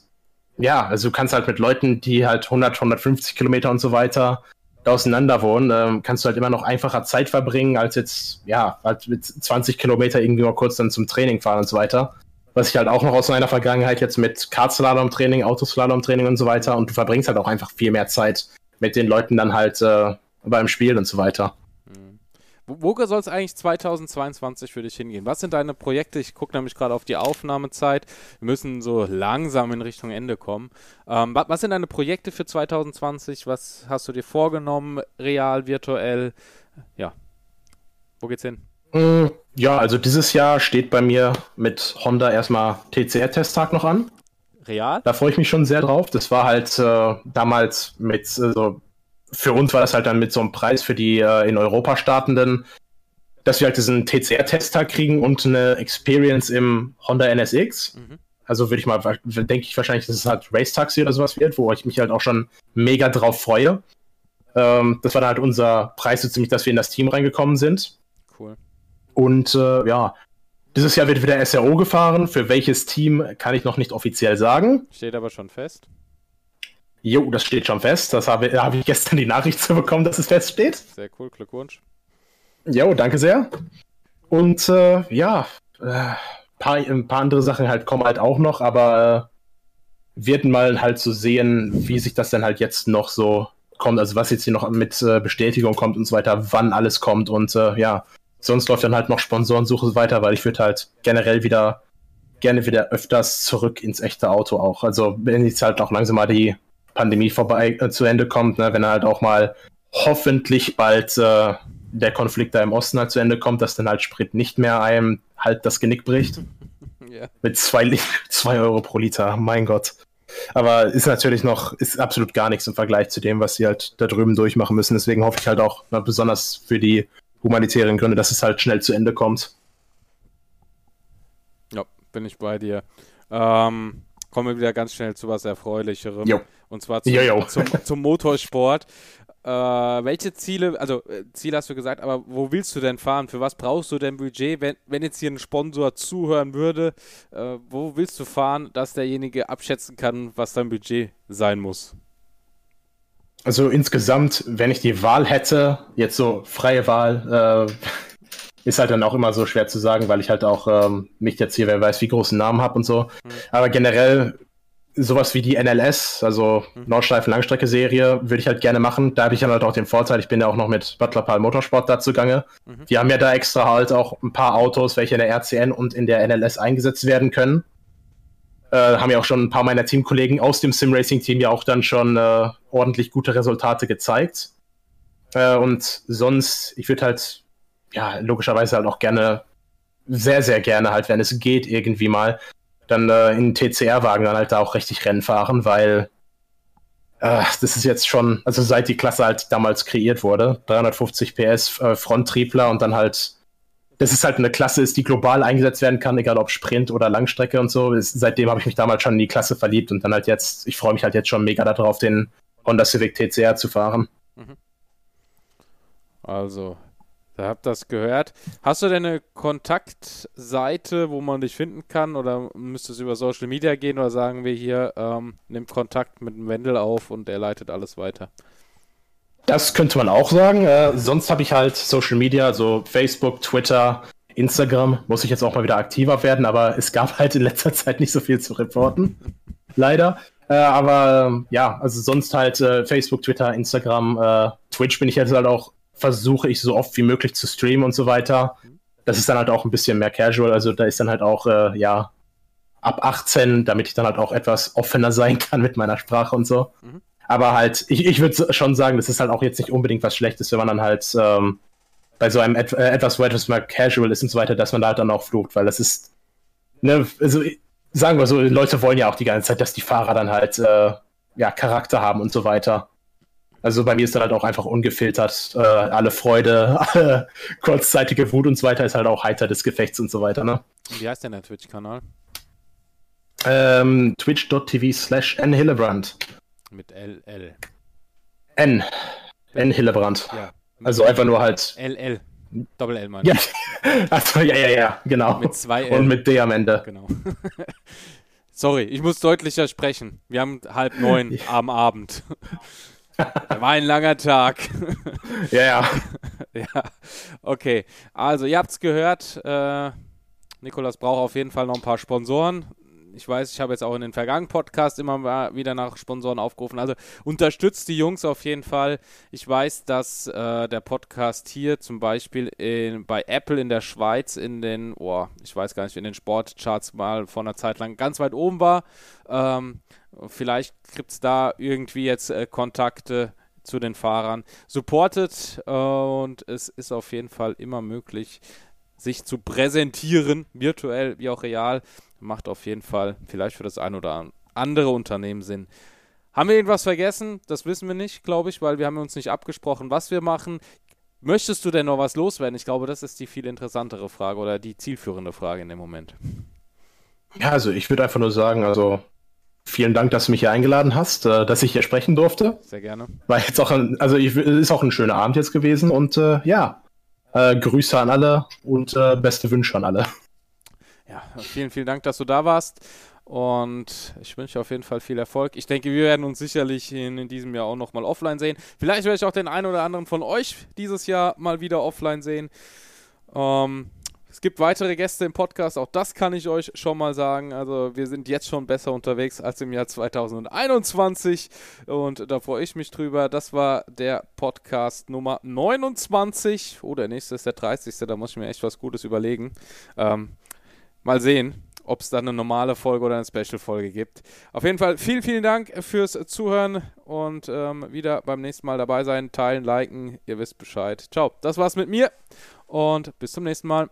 ja, also du kannst halt mit Leuten, die halt 100, 150 Kilometer und so weiter da auseinander wohnen, ähm, kannst du halt immer noch einfacher Zeit verbringen, als jetzt, ja, halt mit 20 Kilometer irgendwie mal kurz dann zum Training fahren und so weiter was ich halt auch noch aus meiner Vergangenheit jetzt mit Kartslalom-Training, Autoslalom-Training und so weiter und du verbringst halt auch einfach viel mehr Zeit mit den Leuten dann halt äh, beim Spiel und so weiter. Mhm. Wo, wo soll es eigentlich 2022 für dich hingehen? Was sind deine Projekte? Ich gucke nämlich gerade auf die Aufnahmezeit. Wir müssen so langsam in Richtung Ende kommen. Ähm, was, was sind deine Projekte für 2020? Was hast du dir vorgenommen? Real, virtuell? Ja. Wo geht's hin? Mm, ja, also dieses Jahr steht bei mir mit Honda erstmal TCR-Testtag noch an. Real? Da freue ich mich schon sehr drauf. Das war halt äh, damals mit, also für uns war das halt dann mit so einem Preis für die äh, in Europa startenden, dass wir halt diesen TCR-Testtag kriegen und eine Experience im Honda NSX. Mhm. Also würde ich mal, denke ich wahrscheinlich, dass es halt Race Taxi oder sowas wird, wo ich mich halt auch schon mega drauf freue. Ähm, das war dann halt unser Preis so ziemlich, dass wir in das Team reingekommen sind. Cool. Und äh, ja, dieses Jahr wird wieder SRO gefahren. Für welches Team kann ich noch nicht offiziell sagen. Steht aber schon fest. Jo, das steht schon fest. Das habe, habe ich gestern die Nachricht zu bekommen, dass es feststeht. Sehr cool, Glückwunsch. Jo, danke sehr. Und äh, ja, äh, paar, ein paar andere Sachen halt kommen halt auch noch, aber äh, wird mal halt zu so sehen, wie sich das dann halt jetzt noch so kommt, also was jetzt hier noch mit äh, Bestätigung kommt und so weiter, wann alles kommt und äh, ja, sonst läuft dann halt noch Sponsorensuche weiter, weil ich würde halt generell wieder gerne wieder öfters zurück ins echte Auto auch. Also wenn jetzt halt auch langsam mal die Pandemie vorbei äh, zu Ende kommt, ne, wenn halt auch mal hoffentlich bald äh, der Konflikt da im Osten halt zu Ende kommt, dass dann halt Sprit nicht mehr einem halt das Genick bricht. ja. Mit zwei, zwei Euro pro Liter, mein Gott. Aber ist natürlich noch, ist absolut gar nichts im Vergleich zu dem, was sie halt da drüben durchmachen müssen. Deswegen hoffe ich halt auch, na, besonders für die humanitären Gründe, dass es halt schnell zu Ende kommt. Ja, bin ich bei dir. Ähm, kommen wir wieder ganz schnell zu was Erfreulicherem. Jo. Und zwar zum, zum, zum Motorsport. Äh, welche Ziele, also äh, Ziele hast du gesagt, aber wo willst du denn fahren? Für was brauchst du denn Budget? Wenn, wenn jetzt hier ein Sponsor zuhören würde, äh, wo willst du fahren, dass derjenige abschätzen kann, was dein Budget sein muss? Also insgesamt, wenn ich die Wahl hätte, jetzt so freie Wahl, äh, ist halt dann auch immer so schwer zu sagen, weil ich halt auch ähm, nicht jetzt hier, wer weiß, wie großen Namen habe und so. Mhm. Aber generell sowas wie die NLS, also mhm. Nordschleifen-Langstrecke-Serie, würde ich halt gerne machen. Da habe ich dann halt auch den Vorteil, ich bin ja auch noch mit Butler Pal Motorsport da zugange. Mhm. Die haben ja da extra halt auch ein paar Autos, welche in der RCN und in der NLS eingesetzt werden können. Äh, haben ja auch schon ein paar meiner Teamkollegen aus dem Sim-Racing-Team ja auch dann schon äh, ordentlich gute Resultate gezeigt. Äh, und sonst, ich würde halt, ja, logischerweise halt auch gerne, sehr, sehr gerne halt, wenn es geht, irgendwie mal dann äh, in TCR-Wagen dann halt da auch richtig Rennen fahren, weil äh, das ist jetzt schon, also seit die Klasse halt damals kreiert wurde, 350 PS äh, Fronttriebler und dann halt, das ist halt eine Klasse ist, die global eingesetzt werden kann, egal ob Sprint oder Langstrecke und so. Ist, seitdem habe ich mich damals schon in die Klasse verliebt und dann halt jetzt, ich freue mich halt jetzt schon mega darauf, den Honda Civic TCR zu fahren. Mhm. Also, da habt das gehört. Hast du denn eine Kontaktseite, wo man dich finden kann? Oder müsste es über Social Media gehen? Oder sagen wir hier, ähm, nimmt Kontakt mit dem Wendel auf und er leitet alles weiter? Das könnte man auch sagen. Äh, sonst habe ich halt Social Media, also Facebook, Twitter, Instagram. Muss ich jetzt auch mal wieder aktiver werden, aber es gab halt in letzter Zeit nicht so viel zu reporten. Leider. Äh, aber äh, ja, also sonst halt äh, Facebook, Twitter, Instagram, äh, Twitch bin ich jetzt halt auch versuche ich so oft wie möglich zu streamen und so weiter. Das ist dann halt auch ein bisschen mehr casual. Also da ist dann halt auch, äh, ja, ab 18, damit ich dann halt auch etwas offener sein kann mit meiner Sprache und so. Mhm. Aber halt, ich, ich würde schon sagen, das ist halt auch jetzt nicht unbedingt was Schlechtes, wenn man dann halt ähm, bei so einem et äh, etwas, wo etwas mehr casual ist und so weiter, dass man da halt dann auch flucht, weil das ist, ne, also sagen wir so, Leute wollen ja auch die ganze Zeit, dass die Fahrer dann halt, äh, ja, Charakter haben und so weiter. Also bei mir ist dann halt auch einfach ungefiltert. Äh, alle Freude, alle kurzzeitige Wut und so weiter ist halt auch heiter des Gefechts und so weiter, ne? Wie heißt denn der Twitch-Kanal? Ähm, twitch.tv slash n Hillebrand. Mit LL. N. N Hillebrand. Ja. Also einfach nur halt. LL. Doppel L, meine Ja. Achso, ja, ja, ja, genau. Mit zwei L. Und mit D am Ende. Genau. Sorry, ich muss deutlicher sprechen. Wir haben halb neun ja. am Abend. War ein langer Tag. ja, ja. ja, okay. Also, ihr habt es gehört. Äh, Nikolas braucht auf jeden Fall noch ein paar Sponsoren ich weiß, ich habe jetzt auch in den vergangenen Podcasts immer wieder nach Sponsoren aufgerufen. Also unterstützt die Jungs auf jeden Fall. Ich weiß, dass äh, der Podcast hier zum Beispiel in, bei Apple in der Schweiz in den, oh, ich weiß gar nicht, in den Sportcharts mal vor einer Zeit lang ganz weit oben war. Ähm, vielleicht gibt es da irgendwie jetzt äh, Kontakte zu den Fahrern. Supportet äh, und es ist auf jeden Fall immer möglich, sich zu präsentieren, virtuell wie auch real macht auf jeden Fall vielleicht für das ein oder andere Unternehmen Sinn. Haben wir irgendwas vergessen? Das wissen wir nicht, glaube ich, weil wir haben uns nicht abgesprochen, was wir machen. Möchtest du denn noch was loswerden? Ich glaube, das ist die viel interessantere Frage oder die zielführende Frage in dem Moment. Ja, also ich würde einfach nur sagen, also vielen Dank, dass du mich hier eingeladen hast, äh, dass ich hier sprechen durfte. Sehr gerne. War jetzt auch ein, also ich, ist auch ein schöner Abend jetzt gewesen und äh, ja, äh, Grüße an alle und äh, beste Wünsche an alle. Ja, vielen, vielen Dank, dass du da warst. Und ich wünsche auf jeden Fall viel Erfolg. Ich denke, wir werden uns sicherlich in, in diesem Jahr auch nochmal offline sehen. Vielleicht werde ich auch den einen oder anderen von euch dieses Jahr mal wieder offline sehen. Ähm, es gibt weitere Gäste im Podcast, auch das kann ich euch schon mal sagen. Also wir sind jetzt schon besser unterwegs als im Jahr 2021 und da freue ich mich drüber. Das war der Podcast Nummer 29. Oh, der nächste ist der 30. Da muss ich mir echt was Gutes überlegen. Ähm, mal sehen ob es dann eine normale Folge oder eine Special-Folge gibt. Auf jeden Fall vielen, vielen Dank fürs Zuhören und ähm, wieder beim nächsten Mal dabei sein, teilen, liken, ihr wisst Bescheid. Ciao, das war's mit mir und bis zum nächsten Mal.